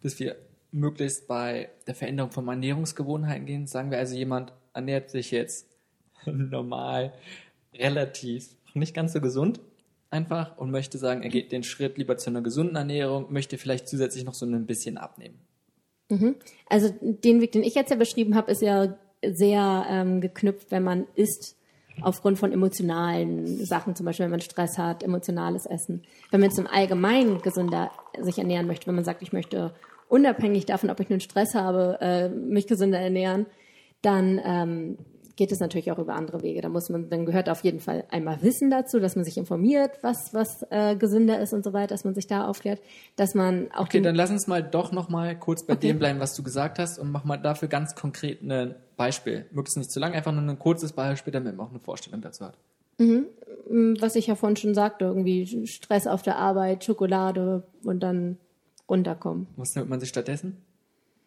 dass wir möglichst bei der Veränderung von Ernährungsgewohnheiten gehen? Sagen wir also, jemand ernährt sich jetzt [LAUGHS] normal, relativ, nicht ganz so gesund einfach und möchte sagen, er geht den Schritt lieber zu einer gesunden Ernährung, möchte vielleicht zusätzlich noch so ein bisschen abnehmen. Mhm. Also den Weg, den ich jetzt ja beschrieben habe, ist ja sehr ähm, geknüpft, wenn man isst aufgrund von emotionalen Sachen, zum Beispiel wenn man Stress hat, emotionales Essen. Wenn man zum Allgemeinen gesünder sich ernähren möchte, wenn man sagt, ich möchte unabhängig davon, ob ich nun Stress habe, äh, mich gesünder ernähren, dann ähm, geht es natürlich auch über andere Wege. Da muss man, dann gehört auf jeden Fall einmal Wissen dazu, dass man sich informiert, was was äh, gesünder ist und so weiter, dass man sich da aufklärt, dass man auch. Okay, dann lass uns mal doch noch mal kurz bei okay. dem bleiben, was du gesagt hast und mach mal dafür ganz konkret ein Beispiel. Möglichst nicht zu lang, einfach nur ein kurzes Beispiel, damit man auch eine Vorstellung dazu hat. Mhm. Was ich ja vorhin schon sagte, irgendwie Stress auf der Arbeit, Schokolade und dann runterkommen. Was nimmt man sich stattdessen?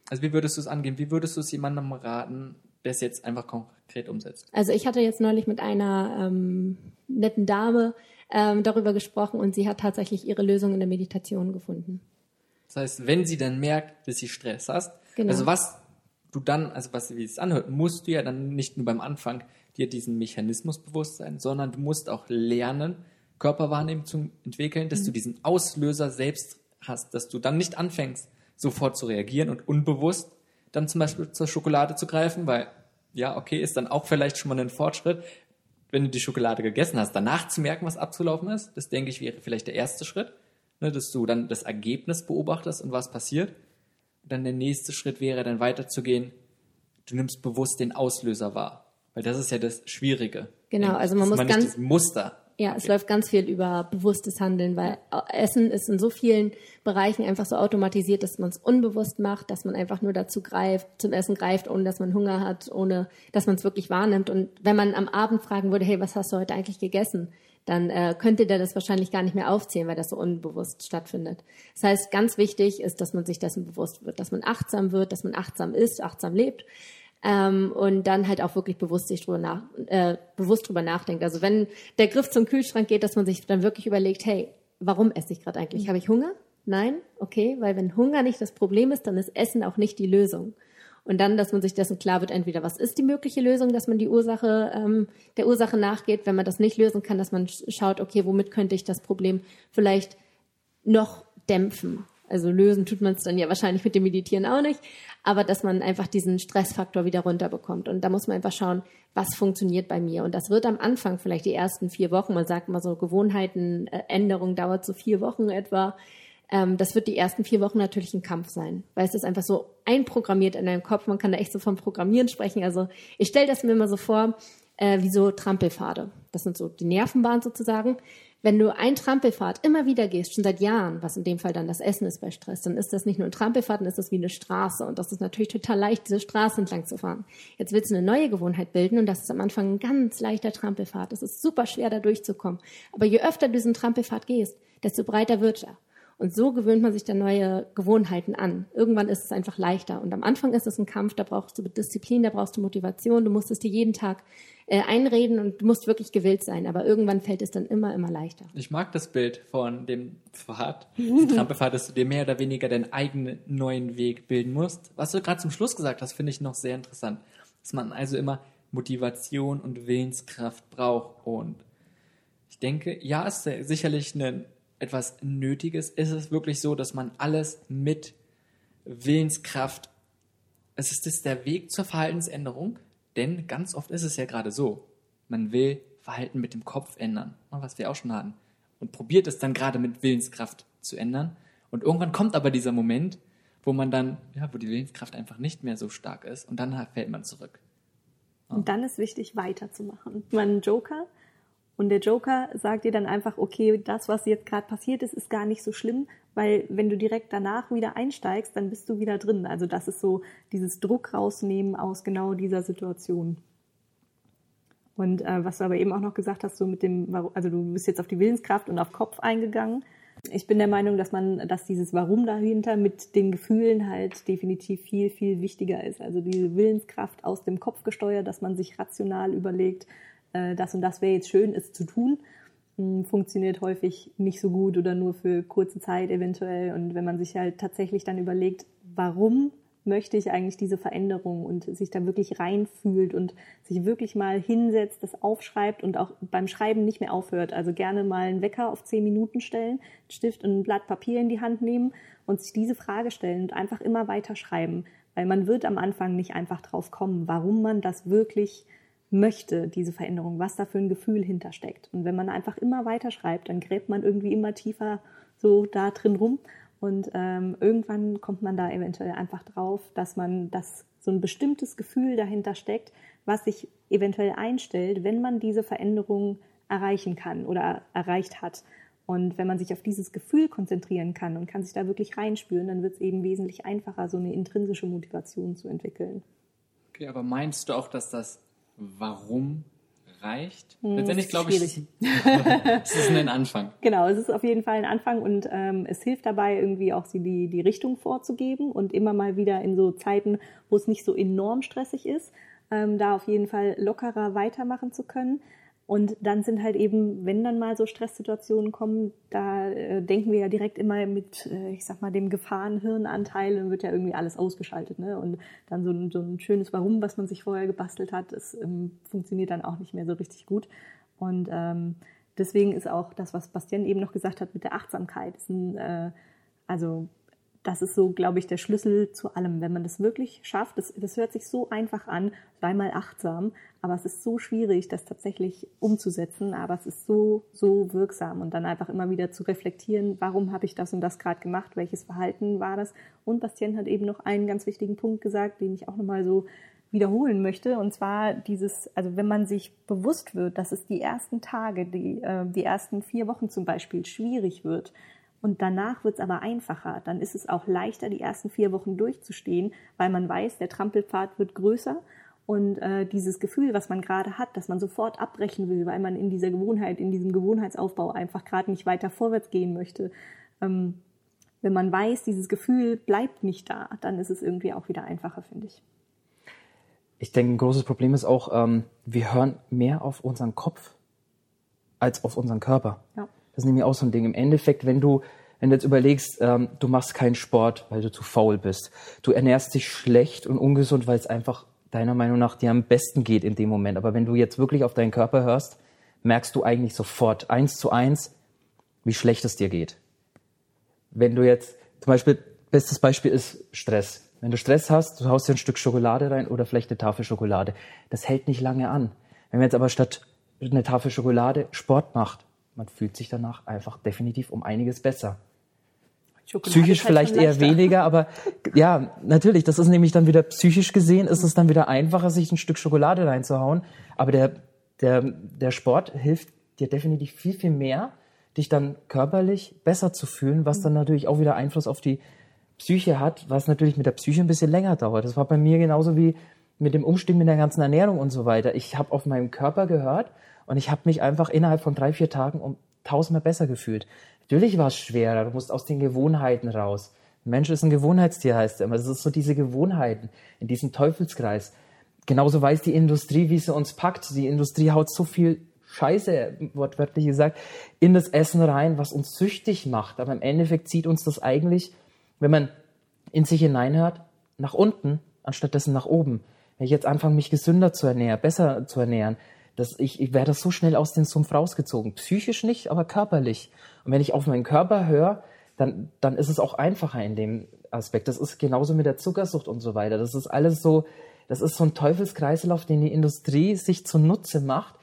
Also wie würdest du es angehen? Wie würdest du es jemandem raten, es jetzt einfach konkret umsetzt. Also ich hatte jetzt neulich mit einer ähm, netten Dame ähm, darüber gesprochen und sie hat tatsächlich ihre Lösung in der Meditation gefunden. Das heißt, wenn sie dann merkt, dass sie Stress hast, genau. also was du dann, also was wie es anhört, musst du ja dann nicht nur beim Anfang dir diesen Mechanismus bewusst sein, sondern du musst auch lernen, Körperwahrnehmung zu entwickeln, dass mhm. du diesen Auslöser selbst hast, dass du dann nicht anfängst, sofort zu reagieren und unbewusst dann zum Beispiel zur Schokolade zu greifen, weil ja, okay, ist dann auch vielleicht schon mal ein Fortschritt, wenn du die Schokolade gegessen hast, danach zu merken, was abzulaufen ist. Das denke ich wäre vielleicht der erste Schritt, ne, dass du dann das Ergebnis beobachtest und was passiert. Und dann der nächste Schritt wäre dann weiterzugehen, du nimmst bewusst den Auslöser wahr. Weil das ist ja das Schwierige. Genau, also man muss man ganz Muster ja, es läuft ganz viel über bewusstes Handeln, weil Essen ist in so vielen Bereichen einfach so automatisiert, dass man es unbewusst macht, dass man einfach nur dazu greift, zum Essen greift, ohne dass man Hunger hat, ohne dass man es wirklich wahrnimmt. Und wenn man am Abend fragen würde, hey, was hast du heute eigentlich gegessen? Dann äh, könnte der das wahrscheinlich gar nicht mehr aufzählen, weil das so unbewusst stattfindet. Das heißt, ganz wichtig ist, dass man sich dessen bewusst wird, dass man achtsam wird, dass man achtsam ist, achtsam lebt Ähm, und dann halt auch wirklich bewusst sich drüber nach, äh, bewusst drüber nachdenkt. Also wenn der Griff zum Kühlschrank geht, dass man sich dann wirklich überlegt, hey, warum esse ich gerade eigentlich? Habe ich Hunger? Nein? Okay, weil wenn Hunger nicht das Problem ist, dann ist Essen auch nicht die Lösung. Und dann, dass man sich dessen klar wird, entweder was ist die mögliche Lösung, dass man die Ursache, ähm, der Ursache nachgeht, wenn man das nicht lösen kann, dass man schaut, okay, womit könnte ich das Problem vielleicht noch dämpfen? Also lösen tut man es dann ja wahrscheinlich mit dem Meditieren auch nicht, aber dass man einfach diesen Stressfaktor wieder runterbekommt. Und da muss man einfach schauen, was funktioniert bei mir. Und das wird am Anfang vielleicht die ersten vier Wochen, man sagt mal so, Gewohnheitenänderung dauert so vier Wochen etwa, ähm, das wird die ersten vier Wochen natürlich ein Kampf sein, weil es ist einfach so einprogrammiert in deinem Kopf. Man kann da echt so vom Programmieren sprechen. Also ich stelle das mir immer so vor, äh, wie so Trampelpfade. Das sind so die Nervenbahnen sozusagen. Wenn du ein Trampelpfad immer wieder gehst, schon seit Jahren, was in dem Fall dann das Essen ist bei Stress, dann ist das nicht nur ein Trampelpfad, dann ist das wie eine Straße. Und das ist natürlich total leicht, diese Straße entlang zu fahren. Jetzt willst du eine neue Gewohnheit bilden und das ist am Anfang ein ganz leichter Trampelpfad. Es ist super schwer, da durchzukommen. Aber je öfter du diesen Trampelpfad gehst, desto breiter wird er. Und so gewöhnt man sich dann neue Gewohnheiten an. Irgendwann ist es einfach leichter. Und am Anfang ist es ein Kampf, da brauchst du Disziplin, da brauchst du Motivation, du musst es dir jeden Tag äh, einreden und du musst wirklich gewillt sein. Aber irgendwann fällt es dann immer, immer leichter. Ich mag das Bild von dem Pfad, [LAUGHS] dem Trampelpfad, dass du dir mehr oder weniger deinen eigenen neuen Weg bilden musst. Was du gerade zum Schluss gesagt hast, finde ich noch sehr interessant. Dass man also immer Motivation und Willenskraft braucht. Und ich denke, ja, es ist sicherlich ein etwas Nötiges? Ist es wirklich so, dass man alles mit Willenskraft, es ist das der Weg zur Verhaltensänderung? Denn ganz oft ist es ja gerade so, man will Verhalten mit dem Kopf ändern, ne, was wir auch schon hatten, und probiert es dann gerade mit Willenskraft zu ändern. Und irgendwann kommt aber dieser Moment, wo man dann, ja, wo die Willenskraft einfach nicht mehr so stark ist und dann fällt man zurück. Und dann ist wichtig, weiterzumachen. Man Joker, und der Joker sagt dir dann einfach, okay, das, was jetzt gerade passiert ist, ist gar nicht so schlimm, weil wenn du direkt danach wieder einsteigst, dann bist du wieder drin. Also das ist so dieses Druck rausnehmen aus genau dieser Situation. Und äh, was du aber eben auch noch gesagt hast, so mit dem, also du bist jetzt auf die Willenskraft und auf Kopf eingegangen. Ich bin der Meinung, dass man, dass dieses Warum dahinter mit den Gefühlen halt definitiv viel, viel wichtiger ist. Also diese Willenskraft aus dem Kopf gesteuert, dass man sich rational überlegt, äh, das und das wäre jetzt schön, es zu tun, hm, funktioniert häufig nicht so gut oder nur für kurze Zeit eventuell. Und wenn man sich halt tatsächlich dann überlegt, warum möchte ich eigentlich diese Veränderung und sich da wirklich reinfühlt und sich wirklich mal hinsetzt, das aufschreibt und auch beim Schreiben nicht mehr aufhört. Also gerne mal einen Wecker auf zehn Minuten stellen, einen Stift und ein Blatt Papier in die Hand nehmen und sich diese Frage stellen und einfach immer weiter schreiben. Weil man wird am Anfang nicht einfach drauf kommen, warum man das wirklich möchte, diese Veränderung, was da für ein Gefühl hintersteckt. Und wenn man einfach immer weiter schreibt, dann gräbt man irgendwie immer tiefer so da drin rum. Und ähm, irgendwann kommt man da eventuell einfach drauf, dass man das so ein bestimmtes Gefühl dahinter steckt, was sich eventuell einstellt, wenn man diese Veränderung erreichen kann oder erreicht hat. Und wenn man sich auf dieses Gefühl konzentrieren kann und kann sich da wirklich reinspüren, dann wird es eben wesentlich einfacher, so eine intrinsische Motivation zu entwickeln. Okay, aber meinst du auch, dass das warum reicht. Hm, Letztendlich glaube ich, [LAUGHS] es ist ein Anfang. Genau, es ist auf jeden Fall ein Anfang und ähm, es hilft dabei, irgendwie auch sie die, die Richtung vorzugeben und immer mal wieder in so Zeiten, wo es nicht so enorm stressig ist, ähm, da auf jeden Fall lockerer weitermachen zu können. Und dann sind halt eben, wenn dann mal so Stresssituationen kommen, da äh, denken wir ja direkt immer mit, äh, ich sag mal, dem Gefahrenhirnanteil, dann wird ja irgendwie alles ausgeschaltet. Ne? Und dann so ein, so ein schönes Warum, was man sich vorher gebastelt hat, das ähm, funktioniert dann auch nicht mehr so richtig gut. Und ähm, deswegen ist auch das, was Bastian eben noch gesagt hat mit der Achtsamkeit, ist ein, äh, also das ist so, glaube ich, der Schlüssel zu allem. Wenn man das wirklich schafft, das, das hört sich so einfach an, sei mal achtsam, aber es ist so schwierig, das tatsächlich umzusetzen, aber es ist so, so wirksam und dann einfach immer wieder zu reflektieren, warum habe ich das und das gerade gemacht, welches Verhalten war das. Und Bastien hat eben noch einen ganz wichtigen Punkt gesagt, den ich auch nochmal so wiederholen möchte, und zwar dieses, also wenn man sich bewusst wird, dass es die ersten Tage, die, äh, die ersten vier Wochen zum Beispiel schwierig wird, und danach wird es aber einfacher. Dann ist es auch leichter, die ersten vier Wochen durchzustehen, weil man weiß, der Trampelpfad wird größer und äh, dieses Gefühl, was man gerade hat, dass man sofort abbrechen will, weil man in dieser Gewohnheit, in diesem Gewohnheitsaufbau einfach gerade nicht weiter vorwärts gehen möchte. Ähm, wenn man weiß, dieses Gefühl bleibt nicht da, dann ist es irgendwie auch wieder einfacher, finde ich. ich denke, ein großes Problem ist auch, ähm, wir hören mehr auf unseren Kopf als auf unseren Körper. Ja. Das ist nämlich auch so ein Ding. Im Endeffekt, wenn du, wenn du jetzt überlegst, ähm, du machst keinen Sport, weil du zu faul bist, du ernährst dich schlecht und ungesund, weil es einfach deiner Meinung nach dir am besten geht in dem Moment. Aber wenn du jetzt wirklich auf deinen Körper hörst, merkst du eigentlich sofort eins zu eins, wie schlecht es dir geht. Wenn du jetzt, zum Beispiel, bestes Beispiel ist Stress. Wenn du Stress hast, du haust dir ein Stück Schokolade rein oder vielleicht eine Tafel Schokolade. Das hält nicht lange an. Wenn man jetzt aber statt eine Tafel Schokolade Sport macht, man fühlt sich danach einfach definitiv um einiges besser. Schokolade Psychisch halt vielleicht eher weniger, aber [LAUGHS] ja, natürlich, das ist nämlich dann wieder psychisch gesehen, ist es dann wieder einfacher, sich ein Stück Schokolade reinzuhauen. Aber der, der, der Sport hilft dir definitiv viel, viel mehr, dich dann körperlich besser zu fühlen, was dann natürlich auch wieder Einfluss auf die Psyche hat, was natürlich mit der Psyche ein bisschen länger dauert. Das war bei mir genauso wie mit dem Umstieg mit der ganzen Ernährung und so weiter. Ich habe auf meinem Körper gehört und ich habe mich einfach innerhalb von drei, vier Tagen um tausendmal besser gefühlt. Natürlich war es schwerer, du musst aus den Gewohnheiten raus. Mensch ist ein Gewohnheitstier, heißt er immer. Das ist so diese Gewohnheiten in diesem Teufelskreis. Genauso weiß die Industrie, wie sie uns packt. Die Industrie haut so viel Scheiße, wortwörtlich gesagt, in das Essen rein, was uns süchtig macht. Aber im Endeffekt zieht uns das eigentlich, wenn man in sich hineinhört, nach unten, anstatt dessen nach oben. Wenn ich jetzt anfange, mich gesünder zu ernähren, besser zu ernähren, das, ich, ich werde so schnell aus dem Sumpf rausgezogen. Psychisch nicht, aber körperlich. Und wenn ich auf meinen Körper höre, dann, dann ist es auch einfacher in dem Aspekt. Das ist genauso mit der Zuckersucht und so weiter. Das ist alles so, das ist so ein Teufelskreislauf, den die Industrie sich zunutze macht,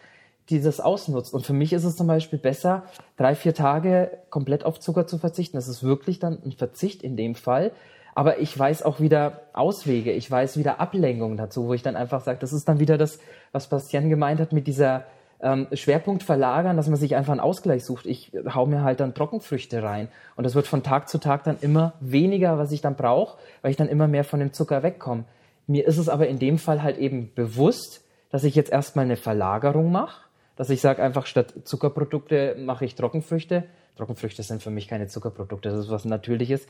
die das ausnutzt. Und für mich ist es zum Beispiel besser, drei, vier Tage komplett auf Zucker zu verzichten. Das ist wirklich dann ein Verzicht in dem Fall. Aber ich weiß auch wieder Auswege, ich weiß wieder Ablenkungen dazu, wo ich dann einfach sage, das ist dann wieder das, was Bastian gemeint hat mit dieser ähm, Schwerpunkt verlagern, dass man sich einfach einen Ausgleich sucht. Ich hau mir halt dann Trockenfrüchte rein und das wird von Tag zu Tag dann immer weniger, was ich dann brauche, weil ich dann immer mehr von dem Zucker wegkomme. Mir ist es aber in dem Fall halt eben bewusst, dass ich jetzt erstmal eine Verlagerung mache, dass ich sage einfach statt Zuckerprodukte mache ich Trockenfrüchte. Trockenfrüchte sind für mich keine Zuckerprodukte, das ist was Natürliches,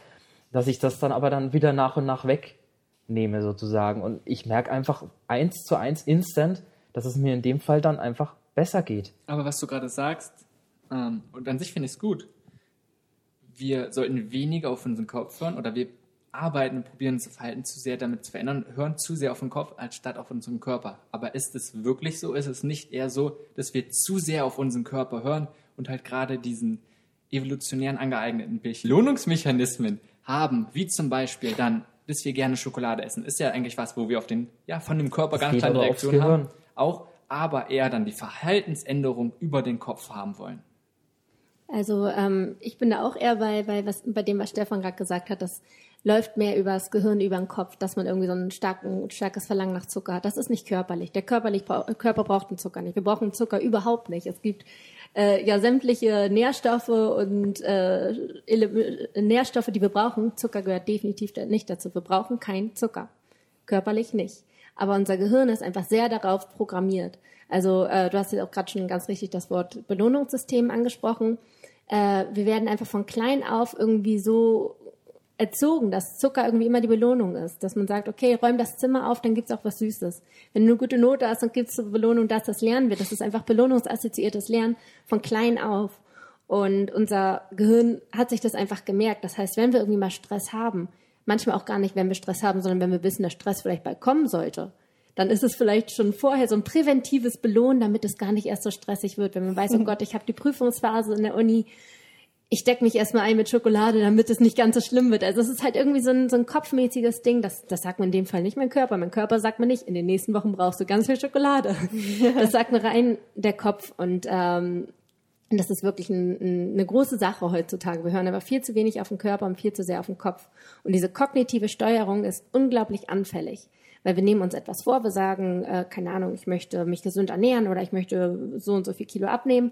dass ich das dann aber dann wieder nach und nach wegnehme sozusagen und ich merke einfach eins zu eins instant, dass es mir in dem Fall dann einfach besser geht. Aber was du gerade sagst, ähm, und an sich finde ich es gut, wir sollten weniger auf unseren Kopf hören oder wir arbeiten und probieren unser Verhalten zu sehr damit zu verändern, hören zu sehr auf den Kopf, als statt auf unseren Körper. Aber ist es wirklich so? Ist es nicht eher so, dass wir zu sehr auf unseren Körper hören und halt gerade diesen evolutionären angeeigneten Belohnungsmechanismen haben, wie zum Beispiel dann, dass wir gerne Schokolade essen, ist ja eigentlich was, wo wir auf den, ja, von dem Körper ganz geht kleine Reaktionen haben. Auch, aber eher dann die Verhaltensänderung über den Kopf haben wollen. Also ähm, ich bin da auch eher bei, bei, was, bei dem, was Stefan gerade gesagt hat, das läuft mehr übers Gehirn, über den Kopf, dass man irgendwie so ein starken, starkes Verlangen nach Zucker hat. Das ist nicht körperlich. Der körperlich, Körper braucht den Zucker nicht. Wir brauchen Zucker überhaupt nicht. Es gibt äh, ja sämtliche Nährstoffe und äh, Nährstoffe, die wir brauchen. Zucker gehört definitiv nicht dazu. Wir brauchen keinen Zucker. Körperlich nicht. Aber unser Gehirn ist einfach sehr darauf programmiert. Also äh, du hast ja auch gerade schon ganz richtig das Wort Belohnungssystem angesprochen. Äh, wir werden einfach von klein auf irgendwie so erzogen, dass Zucker irgendwie immer die Belohnung ist. Dass man sagt, okay, räum das Zimmer auf, dann gibt's auch was Süßes. Wenn du eine gute Note hast, dann gibt's eine Belohnung, dass das lernen wird. Das ist einfach belohnungsassoziiertes Lernen von klein auf. Und unser Gehirn hat sich das einfach gemerkt. Das heißt, wenn wir irgendwie mal Stress haben, manchmal auch gar nicht, wenn wir Stress haben, sondern wenn wir wissen, dass Stress vielleicht bald kommen sollte, dann ist es vielleicht schon vorher so ein präventives Belohnen, damit es gar nicht erst so stressig wird. Wenn man weiß, oh [LAUGHS] Gott, ich habe die Prüfungsphase in der Uni, ich decke mich erstmal ein mit Schokolade, damit es nicht ganz so schlimm wird. Also es ist halt irgendwie so ein, so ein kopfmäßiges Ding. Das, das sagt man in dem Fall nicht mein Körper. Mein Körper sagt mir nicht, in den nächsten Wochen brauchst du ganz viel Schokolade. Das sagt mir rein der Kopf. Und ähm, das ist wirklich ein, ein, eine große Sache heutzutage. Wir hören aber viel zu wenig auf den Körper und viel zu sehr auf den Kopf. Und diese kognitive Steuerung ist unglaublich anfällig. Weil wir nehmen uns etwas vor, wir sagen, äh, keine Ahnung, ich möchte mich gesund ernähren oder ich möchte so und so viel Kilo abnehmen.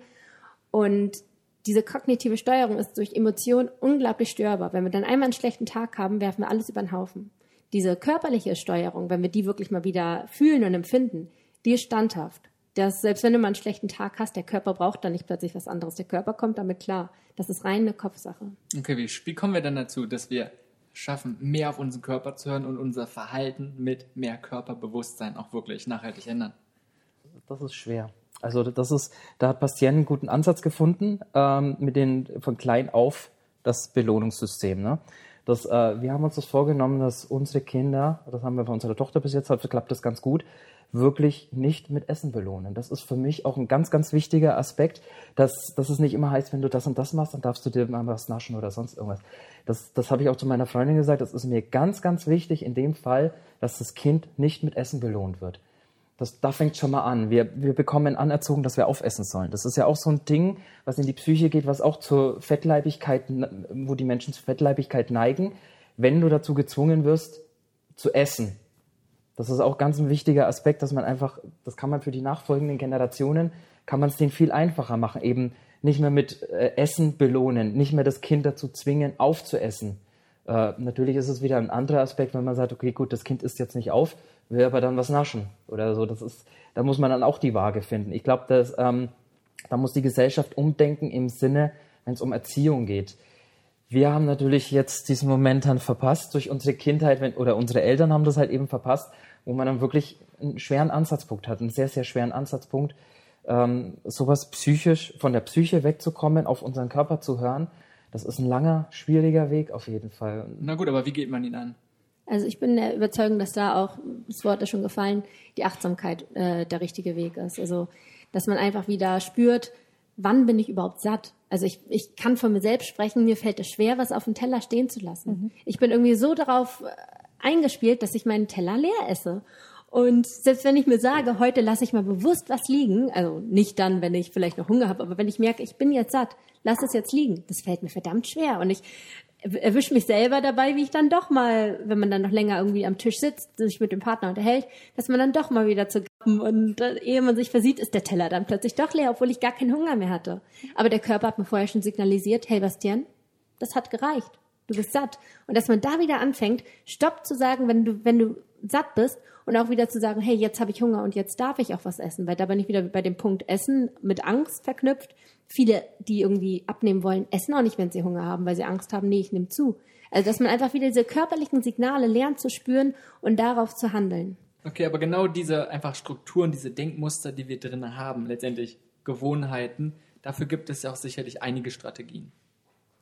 Und diese kognitive Steuerung ist durch Emotionen unglaublich störbar. Wenn wir dann einmal einen schlechten Tag haben, werfen wir alles über den Haufen. Diese körperliche Steuerung, wenn wir die wirklich mal wieder fühlen und empfinden, die ist standhaft. Das, selbst wenn du mal einen schlechten Tag hast, der Körper braucht dann nicht plötzlich was anderes. Der Körper kommt damit klar. Das ist rein eine Kopfsache. Okay, wie, wie kommen wir dann dazu, dass wir schaffen, mehr auf unseren Körper zu hören und unser Verhalten mit mehr Körperbewusstsein auch wirklich nachhaltig ändern? Das ist schwer. Also das ist, da hat Bastien einen guten Ansatz gefunden ähm, mit den von klein auf das Belohnungssystem. Ne? Das, äh, wir haben uns das vorgenommen, dass unsere Kinder, das haben wir bei unserer Tochter bis jetzt, hat klappt das ganz gut, wirklich nicht mit Essen belohnen. Das ist für mich auch ein ganz, ganz wichtiger Aspekt, dass, dass es nicht immer heißt, wenn du das und das machst, dann darfst du dir mal was naschen oder sonst irgendwas. Das, das habe ich auch zu meiner Freundin gesagt. Das ist mir ganz, ganz wichtig in dem Fall, dass das Kind nicht mit Essen belohnt wird. Das, da fängt schon mal an. Wir, wir bekommen anerzogen, dass wir aufessen sollen. Das ist ja auch so ein Ding, was in die Psyche geht, was auch zur Fettleibigkeit, wo die Menschen zur Fettleibigkeit neigen. Wenn du dazu gezwungen wirst, zu essen, das ist auch ganz ein wichtiger Aspekt, dass man einfach, das kann man für die nachfolgenden Generationen, kann man es denen viel einfacher machen. Eben nicht mehr mit äh, Essen belohnen, nicht mehr das Kind dazu zwingen, aufzuessen. Äh, natürlich ist es wieder ein anderer Aspekt, wenn man sagt, okay, gut, das Kind isst jetzt nicht auf, will aber dann was naschen oder so. Das ist, da muss man dann auch die Waage finden. Ich glaube, ähm, da muss die Gesellschaft umdenken im Sinne, wenn es um Erziehung geht. Wir haben natürlich jetzt diesen Moment dann verpasst durch unsere Kindheit, wenn, oder unsere Eltern haben das halt eben verpasst, wo man dann wirklich einen schweren Ansatzpunkt hat, einen sehr, sehr schweren Ansatzpunkt, ähm, sowas psychisch, von der Psyche wegzukommen, auf unseren Körper zu hören. Das ist ein langer, schwieriger Weg auf jeden Fall. Na gut, aber wie geht man ihn an? Also ich bin der Überzeugung, dass da auch, das Wort ist schon gefallen, die Achtsamkeit äh, der richtige Weg ist. Also dass man einfach wieder spürt, wann bin ich überhaupt satt? Also ich, ich kann von mir selbst sprechen, mir fällt es schwer, was auf dem Teller stehen zu lassen. Mhm. Ich bin irgendwie so darauf äh, eingespielt, dass ich meinen Teller leer esse. Und selbst wenn ich mir sage, heute lasse ich mal bewusst was liegen, also nicht dann, wenn ich vielleicht noch Hunger habe, aber wenn ich merke, ich bin jetzt satt, lass es jetzt liegen, das fällt mir verdammt schwer. Und ich erwische mich selber dabei, wie ich dann doch mal, wenn man dann noch länger irgendwie am Tisch sitzt, sich mit dem Partner unterhält, dass man dann doch mal wieder zu gappen und äh, ehe man sich versieht, ist der Teller dann plötzlich doch leer, obwohl ich gar keinen Hunger mehr hatte. Aber der Körper hat mir vorher schon signalisiert, hey Bastian, das hat gereicht. Du bist satt. Und dass man da wieder anfängt, Stopp zu sagen, wenn du, wenn du satt bist und auch wieder zu sagen, hey, jetzt habe ich Hunger und jetzt darf ich auch was essen, weil da bin ich wieder bei dem Punkt Essen mit Angst verknüpft. Viele, die irgendwie abnehmen wollen, essen auch nicht, wenn sie Hunger haben, weil sie Angst haben, nee, ich nehme zu. Also, dass man einfach wieder diese körperlichen Signale lernt zu spüren und darauf zu handeln. Okay, aber genau diese einfach Strukturen, diese Denkmuster, die wir drin haben, letztendlich Gewohnheiten, dafür gibt es ja auch sicherlich einige Strategien.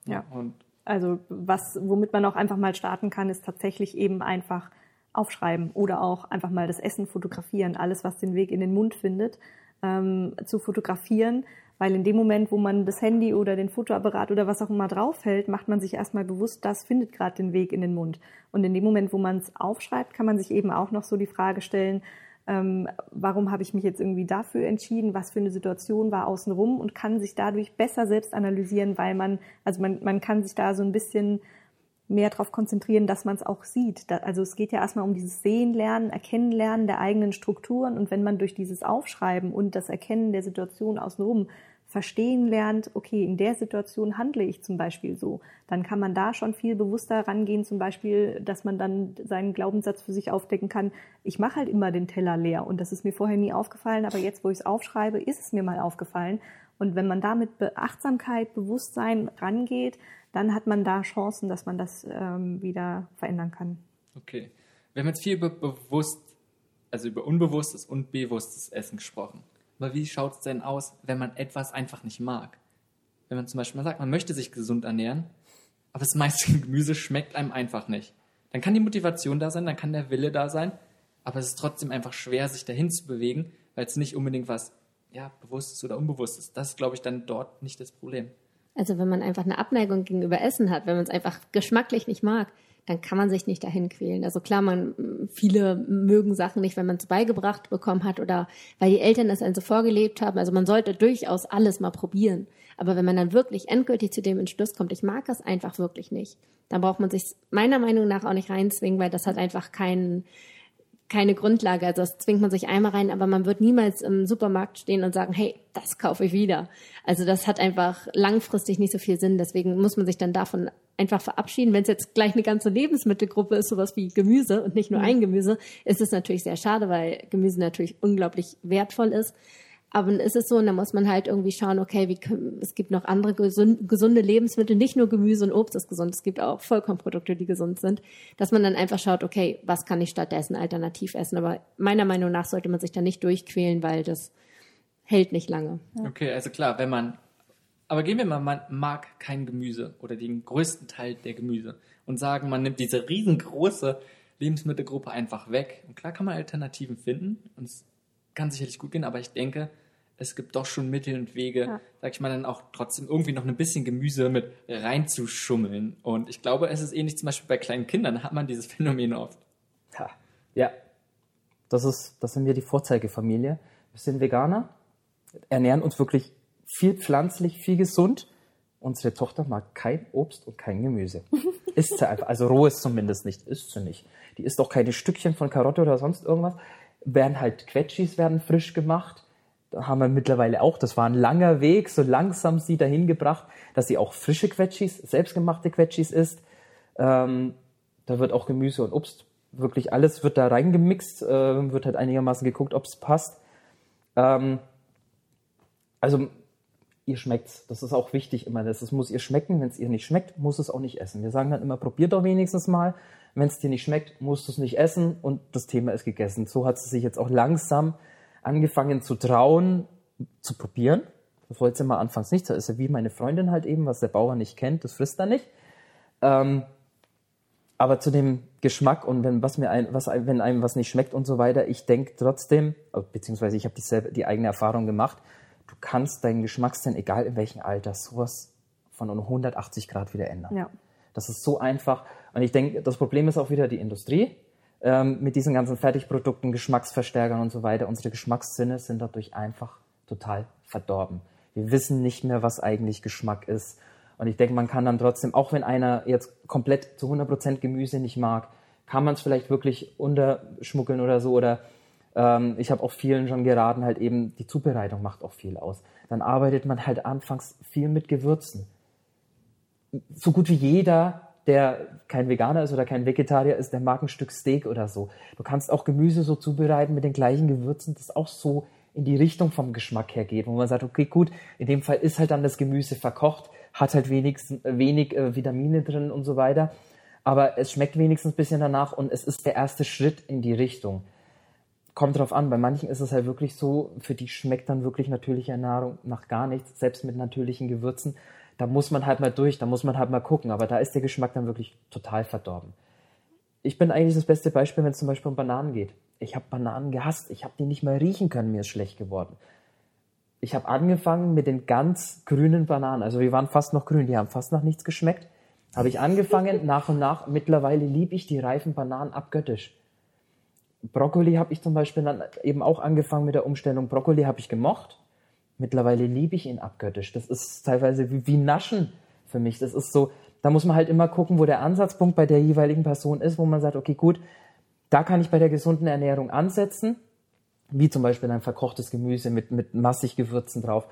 Ja. Und also was, womit man auch einfach mal starten kann, ist tatsächlich eben einfach aufschreiben oder auch einfach mal das Essen fotografieren, alles, was den Weg in den Mund findet, ähm, zu fotografieren, weil in dem Moment, wo man das Handy oder den Fotoapparat oder was auch immer draufhält, macht man sich erstmal bewusst, das findet gerade den Weg in den Mund. Und in dem Moment, wo man es aufschreibt, kann man sich eben auch noch so die Frage stellen, ähm, warum habe ich mich jetzt irgendwie dafür entschieden, was für eine Situation war außenrum und kann sich dadurch besser selbst analysieren, weil man, also man, man kann sich da so ein bisschen mehr darauf konzentrieren, dass man es auch sieht. also es geht ja erstmal um dieses Sehen lernen, Erkennen lernen der eigenen Strukturen und wenn man durch dieses Aufschreiben und das Erkennen der Situation außenrum verstehen lernt, okay, in der Situation handle ich zum Beispiel so, dann kann man da schon viel bewusster rangehen, zum Beispiel, dass man dann seinen Glaubenssatz für sich aufdecken kann, ich mache halt immer den Teller leer und das ist mir vorher nie aufgefallen, aber jetzt, wo ich es aufschreibe, ist es mir mal aufgefallen. Und wenn man da mit Beachtsamkeit, Bewusstsein rangeht, dann hat man da Chancen, dass man das ähm, wieder verändern kann. Okay. Wir haben jetzt viel über bewusst, also über unbewusstes und bewusstes Essen gesprochen. Aber wie schaut es denn aus, wenn man etwas einfach nicht mag? Wenn man zum Beispiel mal sagt, man möchte sich gesund ernähren, aber das meiste [LAUGHS] Gemüse schmeckt einem einfach nicht. Dann kann die Motivation da sein, dann kann der Wille da sein, aber es ist trotzdem einfach schwer, sich dahin zu bewegen, weil es nicht unbedingt was ja, bewusstes oder unbewusstes. Das ist, glaube ich, dann dort nicht das Problem. Also wenn man einfach eine Abneigung gegenüber Essen hat, wenn man es einfach geschmacklich nicht mag, dann kann man sich nicht dahin quälen. Also klar, man viele mögen Sachen nicht, wenn man es beigebracht bekommen hat oder weil die Eltern es einem so vorgelebt haben. Also man sollte durchaus alles mal probieren. Aber wenn man dann wirklich endgültig zu dem Entschluss kommt, ich mag es einfach wirklich nicht, dann braucht man sich meiner Meinung nach auch nicht reinzwingen, weil das hat einfach keinen keine Grundlage. Also das zwingt man sich einmal rein, aber man wird niemals im Supermarkt stehen und sagen, hey, das kaufe ich wieder. Also das hat einfach langfristig nicht so viel Sinn. Deswegen muss man sich dann davon einfach verabschieden. Wenn es jetzt gleich eine ganze Lebensmittelgruppe ist, sowas wie Gemüse und nicht nur mhm. ein Gemüse, ist es natürlich sehr schade, weil Gemüse natürlich unglaublich wertvoll ist. Aber dann ist es so, und dann muss man halt irgendwie schauen, okay, wie es gibt noch andere gesund, gesunde Lebensmittel, nicht nur Gemüse und Obst ist gesund, es gibt auch Vollkornprodukte, die gesund sind, dass man dann einfach schaut, okay, was kann ich stattdessen alternativ essen? Aber meiner Meinung nach sollte man sich da nicht durchquälen, weil das hält nicht lange. Okay, also klar, wenn man, aber gehen wir mal, man mag kein Gemüse oder den größten Teil der Gemüse und sagen, man nimmt diese riesengroße Lebensmittelgruppe einfach weg. Und klar kann man Alternativen finden und es kann sicherlich gut gehen, aber ich denke, es gibt doch schon Mittel und Wege, Ja. sag ich mal, dann auch trotzdem irgendwie noch ein bisschen Gemüse mit reinzuschummeln. Und ich glaube, es ist ähnlich zum Beispiel bei kleinen Kindern, da hat man dieses [LAUGHS] Phänomen oft. Ha. Ja, das ist, das sind wir die Vorzeigefamilie. Wir sind Veganer, ernähren uns wirklich viel pflanzlich, viel gesund. Unsere Tochter mag kein Obst und kein Gemüse. [LAUGHS] Isst sie einfach, also rohes zumindest nicht, isst sie nicht. Die isst auch keine Stückchen von Karotte oder sonst irgendwas. Werden halt Quetschis werden frisch gemacht. Haben wir mittlerweile auch, das war ein langer Weg, so langsam sie dahin gebracht, dass sie auch frische Quetschis, selbstgemachte Quetschis isst. Ähm, da wird auch Gemüse und Obst, wirklich alles wird da reingemixt, äh, wird halt einigermaßen geguckt, ob es passt. Ähm, also ihr schmeckt's. Das ist auch wichtig immer. Das muss ihr schmecken. Wenn es ihr nicht schmeckt, muss es auch nicht essen. Wir sagen dann immer, probier doch wenigstens mal. Wenn es dir nicht schmeckt, musst du es nicht essen und das Thema ist gegessen. So hat sie sich jetzt auch langsam angefangen zu trauen, zu probieren. Das wollte sie mal anfangs nicht. Das ist ja wie meine Freundin halt eben, was der Bauer nicht kennt, das frisst er nicht. Ähm, aber zu dem Geschmack und wenn was mir ein, was wenn einem was nicht schmeckt und so weiter, ich denke trotzdem, äh, beziehungsweise ich habe die eigene Erfahrung gemacht, du kannst deinen Geschmackssinn, egal in welchem Alter, sowas von um 180 Grad wieder ändern. Ja. Das ist so einfach. Und ich denke, das Problem ist auch wieder die Industrie ähm, mit diesen ganzen Fertigprodukten, Geschmacksverstärkern und so weiter. Unsere Geschmackssinne sind dadurch einfach total verdorben. Wir wissen nicht mehr, was eigentlich Geschmack ist. Und ich denke, man kann dann trotzdem, auch wenn einer jetzt komplett zu 100% Gemüse nicht mag, kann man es vielleicht wirklich unterschmuggeln oder so. Oder ähm, ich habe auch vielen schon geraten, halt eben, die Zubereitung macht auch viel aus. Dann arbeitet man halt anfangs viel mit Gewürzen so gut wie jeder, der kein Veganer ist oder kein Vegetarier ist, der mag ein Stück Steak oder so. Du kannst auch Gemüse so zubereiten mit den gleichen Gewürzen, das auch so in die Richtung vom Geschmack her geht, wo man sagt, okay, gut, in dem Fall ist halt dann das Gemüse verkocht, hat halt wenigstens, wenig äh, Vitamine drin und so weiter, aber es schmeckt wenigstens ein bisschen danach und es ist der erste Schritt in die Richtung. Kommt drauf an, bei manchen ist es halt wirklich so, für die schmeckt dann wirklich natürliche Nahrung nach gar nichts, selbst mit natürlichen Gewürzen. Da muss man halt mal durch, da muss man halt mal gucken, aber da ist der Geschmack dann wirklich total verdorben. Ich bin eigentlich das beste Beispiel, wenn es zum Beispiel um Bananen geht. Ich habe Bananen gehasst, ich habe die nicht mal riechen können, mir ist schlecht geworden. Ich habe angefangen mit den ganz grünen Bananen, also die waren fast noch grün, die haben fast nach nichts geschmeckt. Habe ich angefangen, nach und nach, mittlerweile liebe ich die reifen Bananen abgöttisch. Brokkoli habe ich zum Beispiel dann eben auch angefangen mit der Umstellung. Brokkoli habe ich gemocht. Mittlerweile liebe ich ihn abgöttisch. Das ist teilweise wie, wie Naschen für mich. Das ist so, da muss man halt immer gucken, wo der Ansatzpunkt bei der jeweiligen Person ist, wo man sagt, okay, gut, da kann ich bei der gesunden Ernährung ansetzen, wie zum Beispiel ein verkochtes Gemüse mit, mit massig Gewürzen drauf.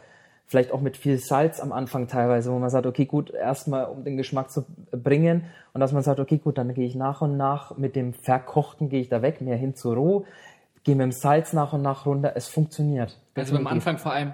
Vielleicht auch mit viel Salz am Anfang teilweise, wo man sagt, okay, gut, erstmal um den Geschmack zu bringen und dass man sagt, okay, gut, dann gehe ich nach und nach mit dem Verkochten gehe ich da weg, mehr hin zu roh, gehe mit dem Salz nach und nach runter, es funktioniert. Also Definitiv. Anfang vor allem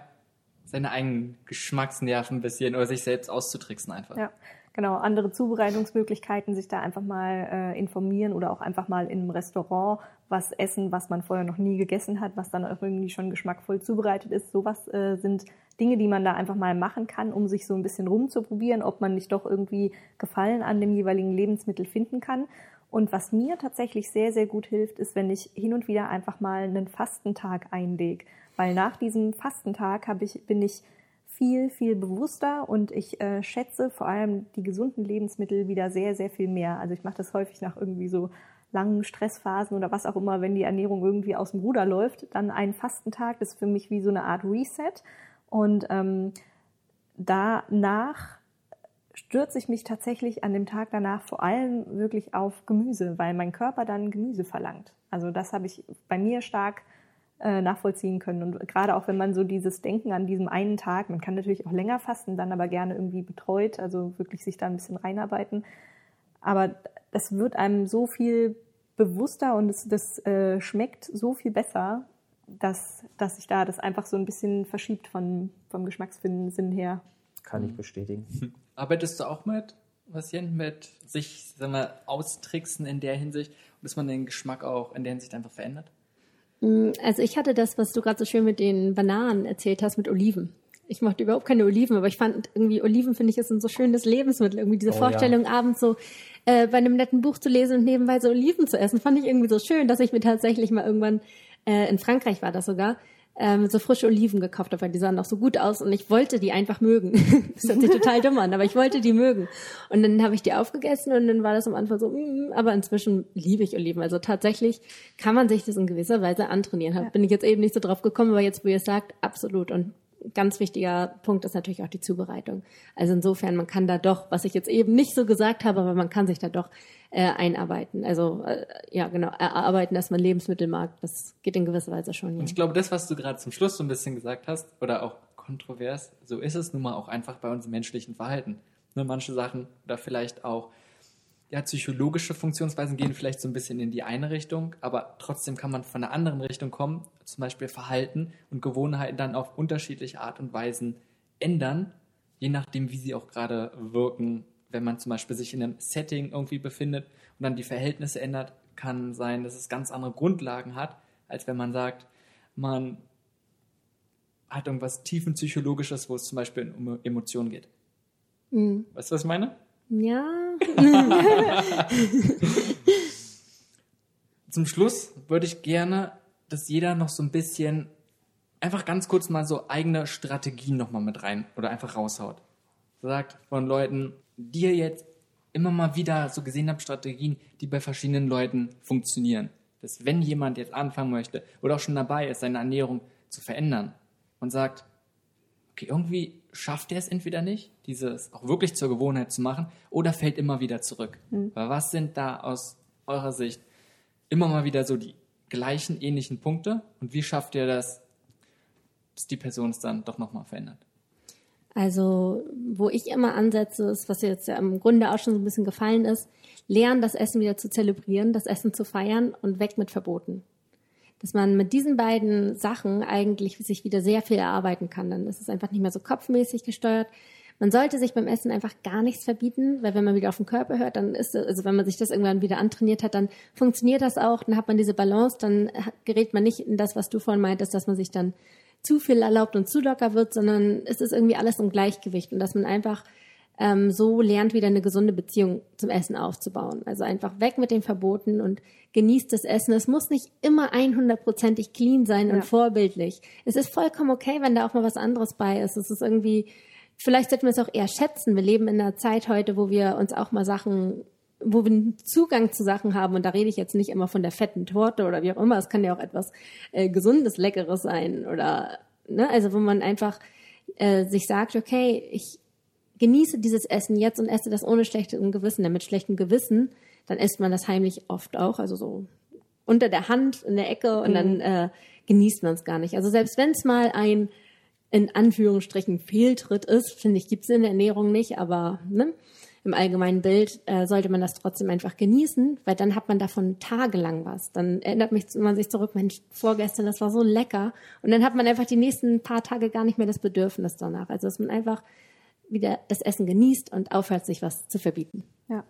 seine eigenen Geschmacksnerven ein bisschen oder sich selbst auszutricksen einfach. Ja, genau. Andere Zubereitungsmöglichkeiten, sich da einfach mal äh, informieren oder auch einfach mal in einem Restaurant was essen, was man vorher noch nie gegessen hat, was dann auch irgendwie schon geschmackvoll zubereitet ist. Sowas äh, sind Dinge, die man da einfach mal machen kann, um sich so ein bisschen rumzuprobieren, ob man nicht doch irgendwie Gefallen an dem jeweiligen Lebensmittel finden kann. Und was mir tatsächlich sehr, sehr gut hilft, ist, wenn ich hin und wieder einfach mal einen Fastentag einlege. Weil nach diesem Fastentag habe ich, bin ich viel, viel bewusster und ich äh, schätze vor allem die gesunden Lebensmittel wieder sehr, sehr viel mehr. Also ich mache das häufig nach irgendwie so langen Stressphasen oder was auch immer, wenn die Ernährung irgendwie aus dem Ruder läuft, dann ein Fastentag ist für mich wie so eine Art Reset. Und ähm, danach stürze ich mich tatsächlich an dem Tag danach vor allem wirklich auf Gemüse, weil mein Körper dann Gemüse verlangt. Also das habe ich bei mir stark äh, nachvollziehen können. Und gerade auch wenn man so dieses Denken an diesem einen Tag, man kann natürlich auch länger fasten, dann aber gerne irgendwie betreut, also wirklich sich da ein bisschen reinarbeiten. Aber das wird einem so viel bewusster und es, das äh, schmeckt so viel besser. dass, dass sich da das einfach so ein bisschen verschiebt von, vom Geschmackssinn her. Kann ich bestätigen. [LAUGHS] Arbeitest du auch mit Patienten mit sich, sagen wir, austricksen in der Hinsicht und dass man den Geschmack auch in der Hinsicht einfach verändert? Also ich hatte das, was du gerade so schön mit den Bananen erzählt hast, mit Oliven. Ich mochte überhaupt keine Oliven, aber ich fand irgendwie Oliven finde ich ist ein so schönes Lebensmittel. Irgendwie diese Oh, Vorstellung, ja. abends so äh, bei einem netten Buch zu lesen und nebenbei so Oliven zu essen, fand ich irgendwie so schön, dass ich mir tatsächlich mal irgendwann äh, in Frankreich war das sogar ähm, so frische Oliven gekauft habe, weil die sahen auch so gut aus und ich wollte die einfach mögen. [LAUGHS] das hört sich total dumm an, aber ich wollte die mögen. Und dann habe ich die aufgegessen und dann war das am Anfang so, mm, aber inzwischen liebe ich Oliven. Also tatsächlich kann man sich das in gewisser Weise antrainieren. Ja. Bin ich jetzt eben nicht so drauf gekommen, aber jetzt, wo ihr es sagt, absolut. Und ganz wichtiger Punkt ist natürlich auch die Zubereitung. Also insofern, man kann da doch, was ich jetzt eben nicht so gesagt habe, aber man kann sich da doch äh, einarbeiten. Also äh, ja, genau, erarbeiten, dass man Lebensmittel mag. Das geht in gewisser Weise schon. Ja. Und ich glaube, das, was du gerade zum Schluss so ein bisschen gesagt hast, oder auch kontrovers, so ist es nun mal auch einfach bei unserem menschlichen Verhalten. Ne, manche Sachen oder vielleicht auch ja, psychologische Funktionsweisen gehen vielleicht so ein bisschen in die eine Richtung, aber trotzdem kann man von einer anderen Richtung kommen, zum Beispiel Verhalten und Gewohnheiten dann auf unterschiedliche Art und Weisen ändern, je nachdem, wie sie auch gerade wirken. Wenn man zum Beispiel sich in einem Setting irgendwie befindet und dann die Verhältnisse ändert, kann sein, dass es ganz andere Grundlagen hat, als wenn man sagt, man hat irgendwas tiefenpsychologisches, wo es zum Beispiel um Emotionen geht. Mhm. Weißt du, was ich meine? Ja. [LAUGHS] Zum Schluss würde ich gerne, dass jeder noch so ein bisschen einfach ganz kurz mal so eigene Strategien nochmal mit rein oder einfach raushaut. Sagt von Leuten, die ihr jetzt immer mal wieder so gesehen habt, Strategien, die bei verschiedenen Leuten funktionieren. Dass wenn jemand jetzt anfangen möchte oder auch schon dabei ist, seine Ernährung zu verändern und sagt, okay, irgendwie schafft er es entweder nicht, dieses auch wirklich zur Gewohnheit zu machen, oder fällt immer wieder zurück. Mhm. Weil was sind da aus eurer Sicht immer mal wieder so die gleichen, ähnlichen Punkte und wie schafft ihr das, dass die Person es dann doch nochmal verändert? Also, wo ich immer ansetze, ist, was jetzt ja im Grunde auch schon so ein bisschen gefallen ist, lernen, das Essen wieder zu zelebrieren, das Essen zu feiern und weg mit Verboten dass man mit diesen beiden Sachen eigentlich sich wieder sehr viel erarbeiten kann. Dann ist es einfach nicht mehr so kopfmäßig gesteuert. Man sollte sich beim Essen einfach gar nichts verbieten, weil wenn man wieder auf den Körper hört, dann ist es, also wenn man sich das irgendwann wieder antrainiert hat, dann funktioniert das auch, dann hat man diese Balance, dann gerät man nicht in das, was du vorhin meintest, dass man sich dann zu viel erlaubt und zu locker wird, sondern es ist irgendwie alles im Gleichgewicht und dass man einfach ähm, so lernt, wieder eine gesunde Beziehung zum Essen aufzubauen. Also einfach weg mit den Verboten und genießt das Essen. Es muss nicht immer 100%ig clean sein und ja. vorbildlich. Es ist vollkommen okay, wenn da auch mal was anderes bei ist. Es ist irgendwie, vielleicht sollten wir es auch eher schätzen. Wir leben in einer Zeit heute, wo wir uns auch mal Sachen wo wir einen Zugang zu Sachen haben, und da rede ich jetzt nicht immer von der fetten Torte oder wie auch immer, es kann ja auch etwas äh, Gesundes, Leckeres sein oder, ne, also wo man einfach äh, sich sagt, okay, ich, genieße dieses Essen jetzt und esse das ohne schlechtes Gewissen. Denn mit schlechtem Gewissen, dann isst man das heimlich oft auch, also so unter der Hand in der Ecke und mhm. dann äh, genießt man es gar nicht. Also selbst wenn es mal ein in Anführungsstrichen Fehltritt ist, finde ich, gibt es in der Ernährung nicht, aber ne, im allgemeinen Bild äh, sollte man das trotzdem einfach genießen, weil dann hat man davon tagelang was. Dann erinnert mich, man sich zurück, Mensch, vorgestern, das war so lecker. Und dann hat man einfach die nächsten paar Tage gar nicht mehr das Bedürfnis danach. Also dass man einfach wieder das Essen genießt und aufhört, sich was zu verbieten. Ja.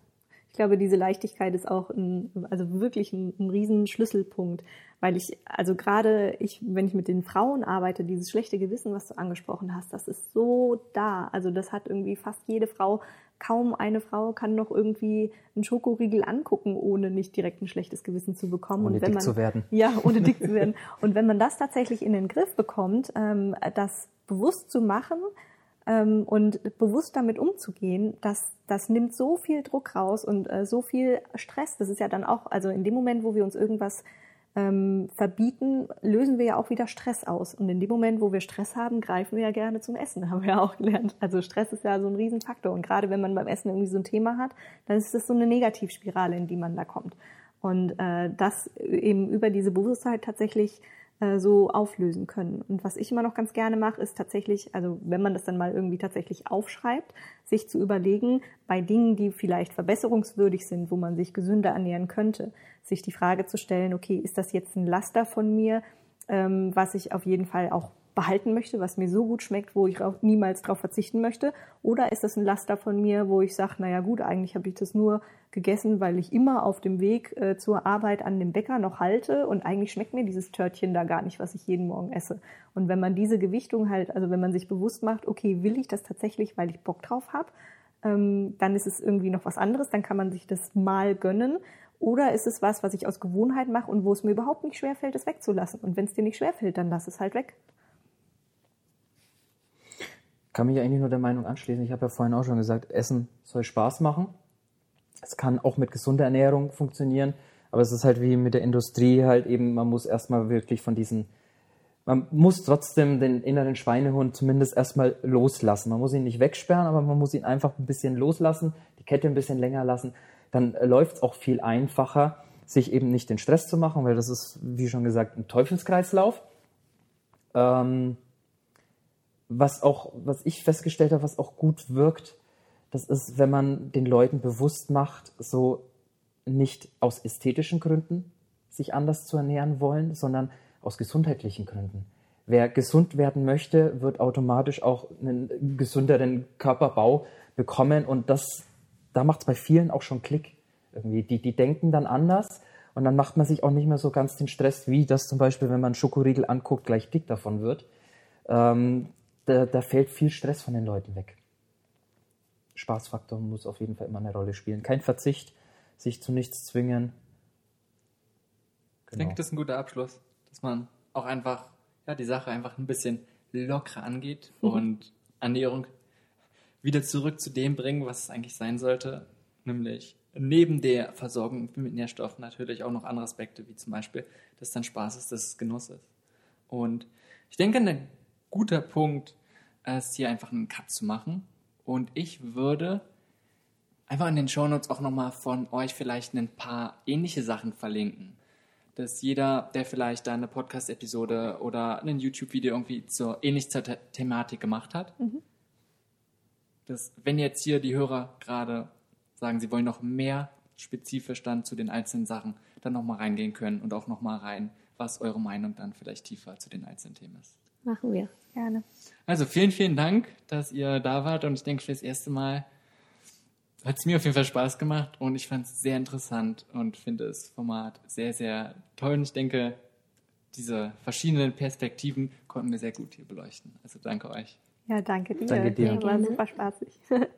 Ich glaube, diese Leichtigkeit ist auch ein, also wirklich ein, ein riesen Schlüsselpunkt, weil ich, also gerade ich, wenn ich mit den Frauen arbeite, dieses schlechte Gewissen, was du angesprochen hast, das ist so da. Also das hat irgendwie fast jede Frau, kaum eine Frau kann noch irgendwie einen Schokoriegel angucken, ohne nicht direkt ein schlechtes Gewissen zu bekommen. Ohne und wenn dick man, zu werden. [LAUGHS] Ja, ohne dick zu werden. [LAUGHS] Und wenn man das tatsächlich in den Griff bekommt, ähm, das bewusst zu machen, und bewusst damit umzugehen, das, das nimmt so viel Druck raus und äh, so viel Stress. Das ist ja dann auch, also in dem Moment, wo wir uns irgendwas ähm, verbieten, lösen wir ja auch wieder Stress aus. Und in dem Moment, wo wir Stress haben, greifen wir ja gerne zum Essen, [LAUGHS] haben wir ja auch gelernt. Also Stress ist ja so ein Riesenfaktor. Und gerade wenn man beim Essen irgendwie so ein Thema hat, dann ist das so eine Negativspirale, in die man da kommt. Und äh, das eben über diese Bewusstheit tatsächlich äh, so auflösen können. Und was ich immer noch ganz gerne mache, ist tatsächlich, also wenn man das dann mal irgendwie tatsächlich aufschreibt, sich zu überlegen, bei Dingen, die vielleicht verbesserungswürdig sind, wo man sich gesünder ernähren könnte, sich die Frage zu stellen, okay, ist das jetzt ein Laster von mir, ähm, was ich auf jeden Fall auch behalten möchte, was mir so gut schmeckt, wo ich auch niemals darauf verzichten möchte? Oder ist das ein Laster von mir, wo ich sage, naja gut, eigentlich habe ich das nur gegessen, weil ich immer auf dem Weg äh, zur Arbeit an dem Bäcker noch halte und eigentlich schmeckt mir dieses Törtchen da gar nicht, was ich jeden Morgen esse. Und wenn man diese Gewichtung halt, also wenn man sich bewusst macht, okay, will ich das tatsächlich, weil ich Bock drauf habe, ähm, dann ist es irgendwie noch was anderes, dann kann man sich das mal gönnen. Oder ist es was, was ich aus Gewohnheit mache und wo es mir überhaupt nicht schwerfällt, es wegzulassen? Und wenn es dir nicht schwerfällt, dann lass es halt weg kann mich eigentlich nur der Meinung anschließen. Ich habe ja vorhin auch schon gesagt, Essen soll Spaß machen. Es kann auch mit gesunder Ernährung funktionieren, aber es ist halt wie mit der Industrie halt eben, man muss erstmal wirklich von diesen, man muss trotzdem den inneren Schweinehund zumindest erstmal loslassen. Man muss ihn nicht wegsperren, aber man muss ihn einfach ein bisschen loslassen, die Kette ein bisschen länger lassen. Dann läuft es auch viel einfacher, sich eben nicht den Stress zu machen, weil das ist, wie schon gesagt, ein Teufelskreislauf. Ähm, was auch, was ich festgestellt habe, was auch gut wirkt, das ist, wenn man den Leuten bewusst macht, so nicht aus ästhetischen Gründen sich anders zu ernähren wollen, sondern aus gesundheitlichen Gründen. Wer gesund werden möchte, wird automatisch auch einen gesünderen Körperbau bekommen und das, da macht es bei vielen auch schon Klick. Irgendwie, die, die denken dann anders und dann macht man sich auch nicht mehr so ganz den Stress, wie das zum Beispiel, wenn man Schokoriegel anguckt, gleich dick davon wird. Ähm, da, da fällt viel Stress von den Leuten weg. Spaßfaktor muss auf jeden Fall immer eine Rolle spielen. Kein Verzicht, sich zu nichts zwingen. Genau. Ich denke, das ist ein guter Abschluss, dass man auch einfach ja, die Sache einfach ein bisschen lockerer angeht mhm. [LAUGHS] und Ernährung wieder zurück zu dem bringen, was es eigentlich sein sollte, nämlich neben der Versorgung mit Nährstoffen natürlich auch noch andere Aspekte, wie zum Beispiel, dass dann Spaß ist, dass es Genuss ist. Und ich denke, eine guter Punkt, ist hier einfach einen Cut zu machen. Und ich würde einfach in den Shownotes auch nochmal von euch vielleicht ein paar ähnliche Sachen verlinken. Dass jeder, der vielleicht da eine Podcast-Episode oder ein YouTube-Video irgendwie zur ähnlich zur The Thematik gemacht hat, mhm. dass wenn jetzt hier die Hörer gerade sagen, sie wollen noch mehr spezifisch dann zu den einzelnen Sachen dann nochmal reingehen können und auch nochmal rein, was eure Meinung dann vielleicht tiefer zu den einzelnen Themen ist. Machen wir. Gerne. Also vielen, vielen Dank, dass ihr da wart und ich denke, für das erste Mal hat es mir auf jeden Fall Spaß gemacht und ich fand es sehr interessant und finde das Format sehr, sehr toll und ich denke, diese verschiedenen Perspektiven konnten wir sehr gut hier beleuchten. Also danke euch. Ja, danke dir. Danke dir. War super spaßig. [LAUGHS]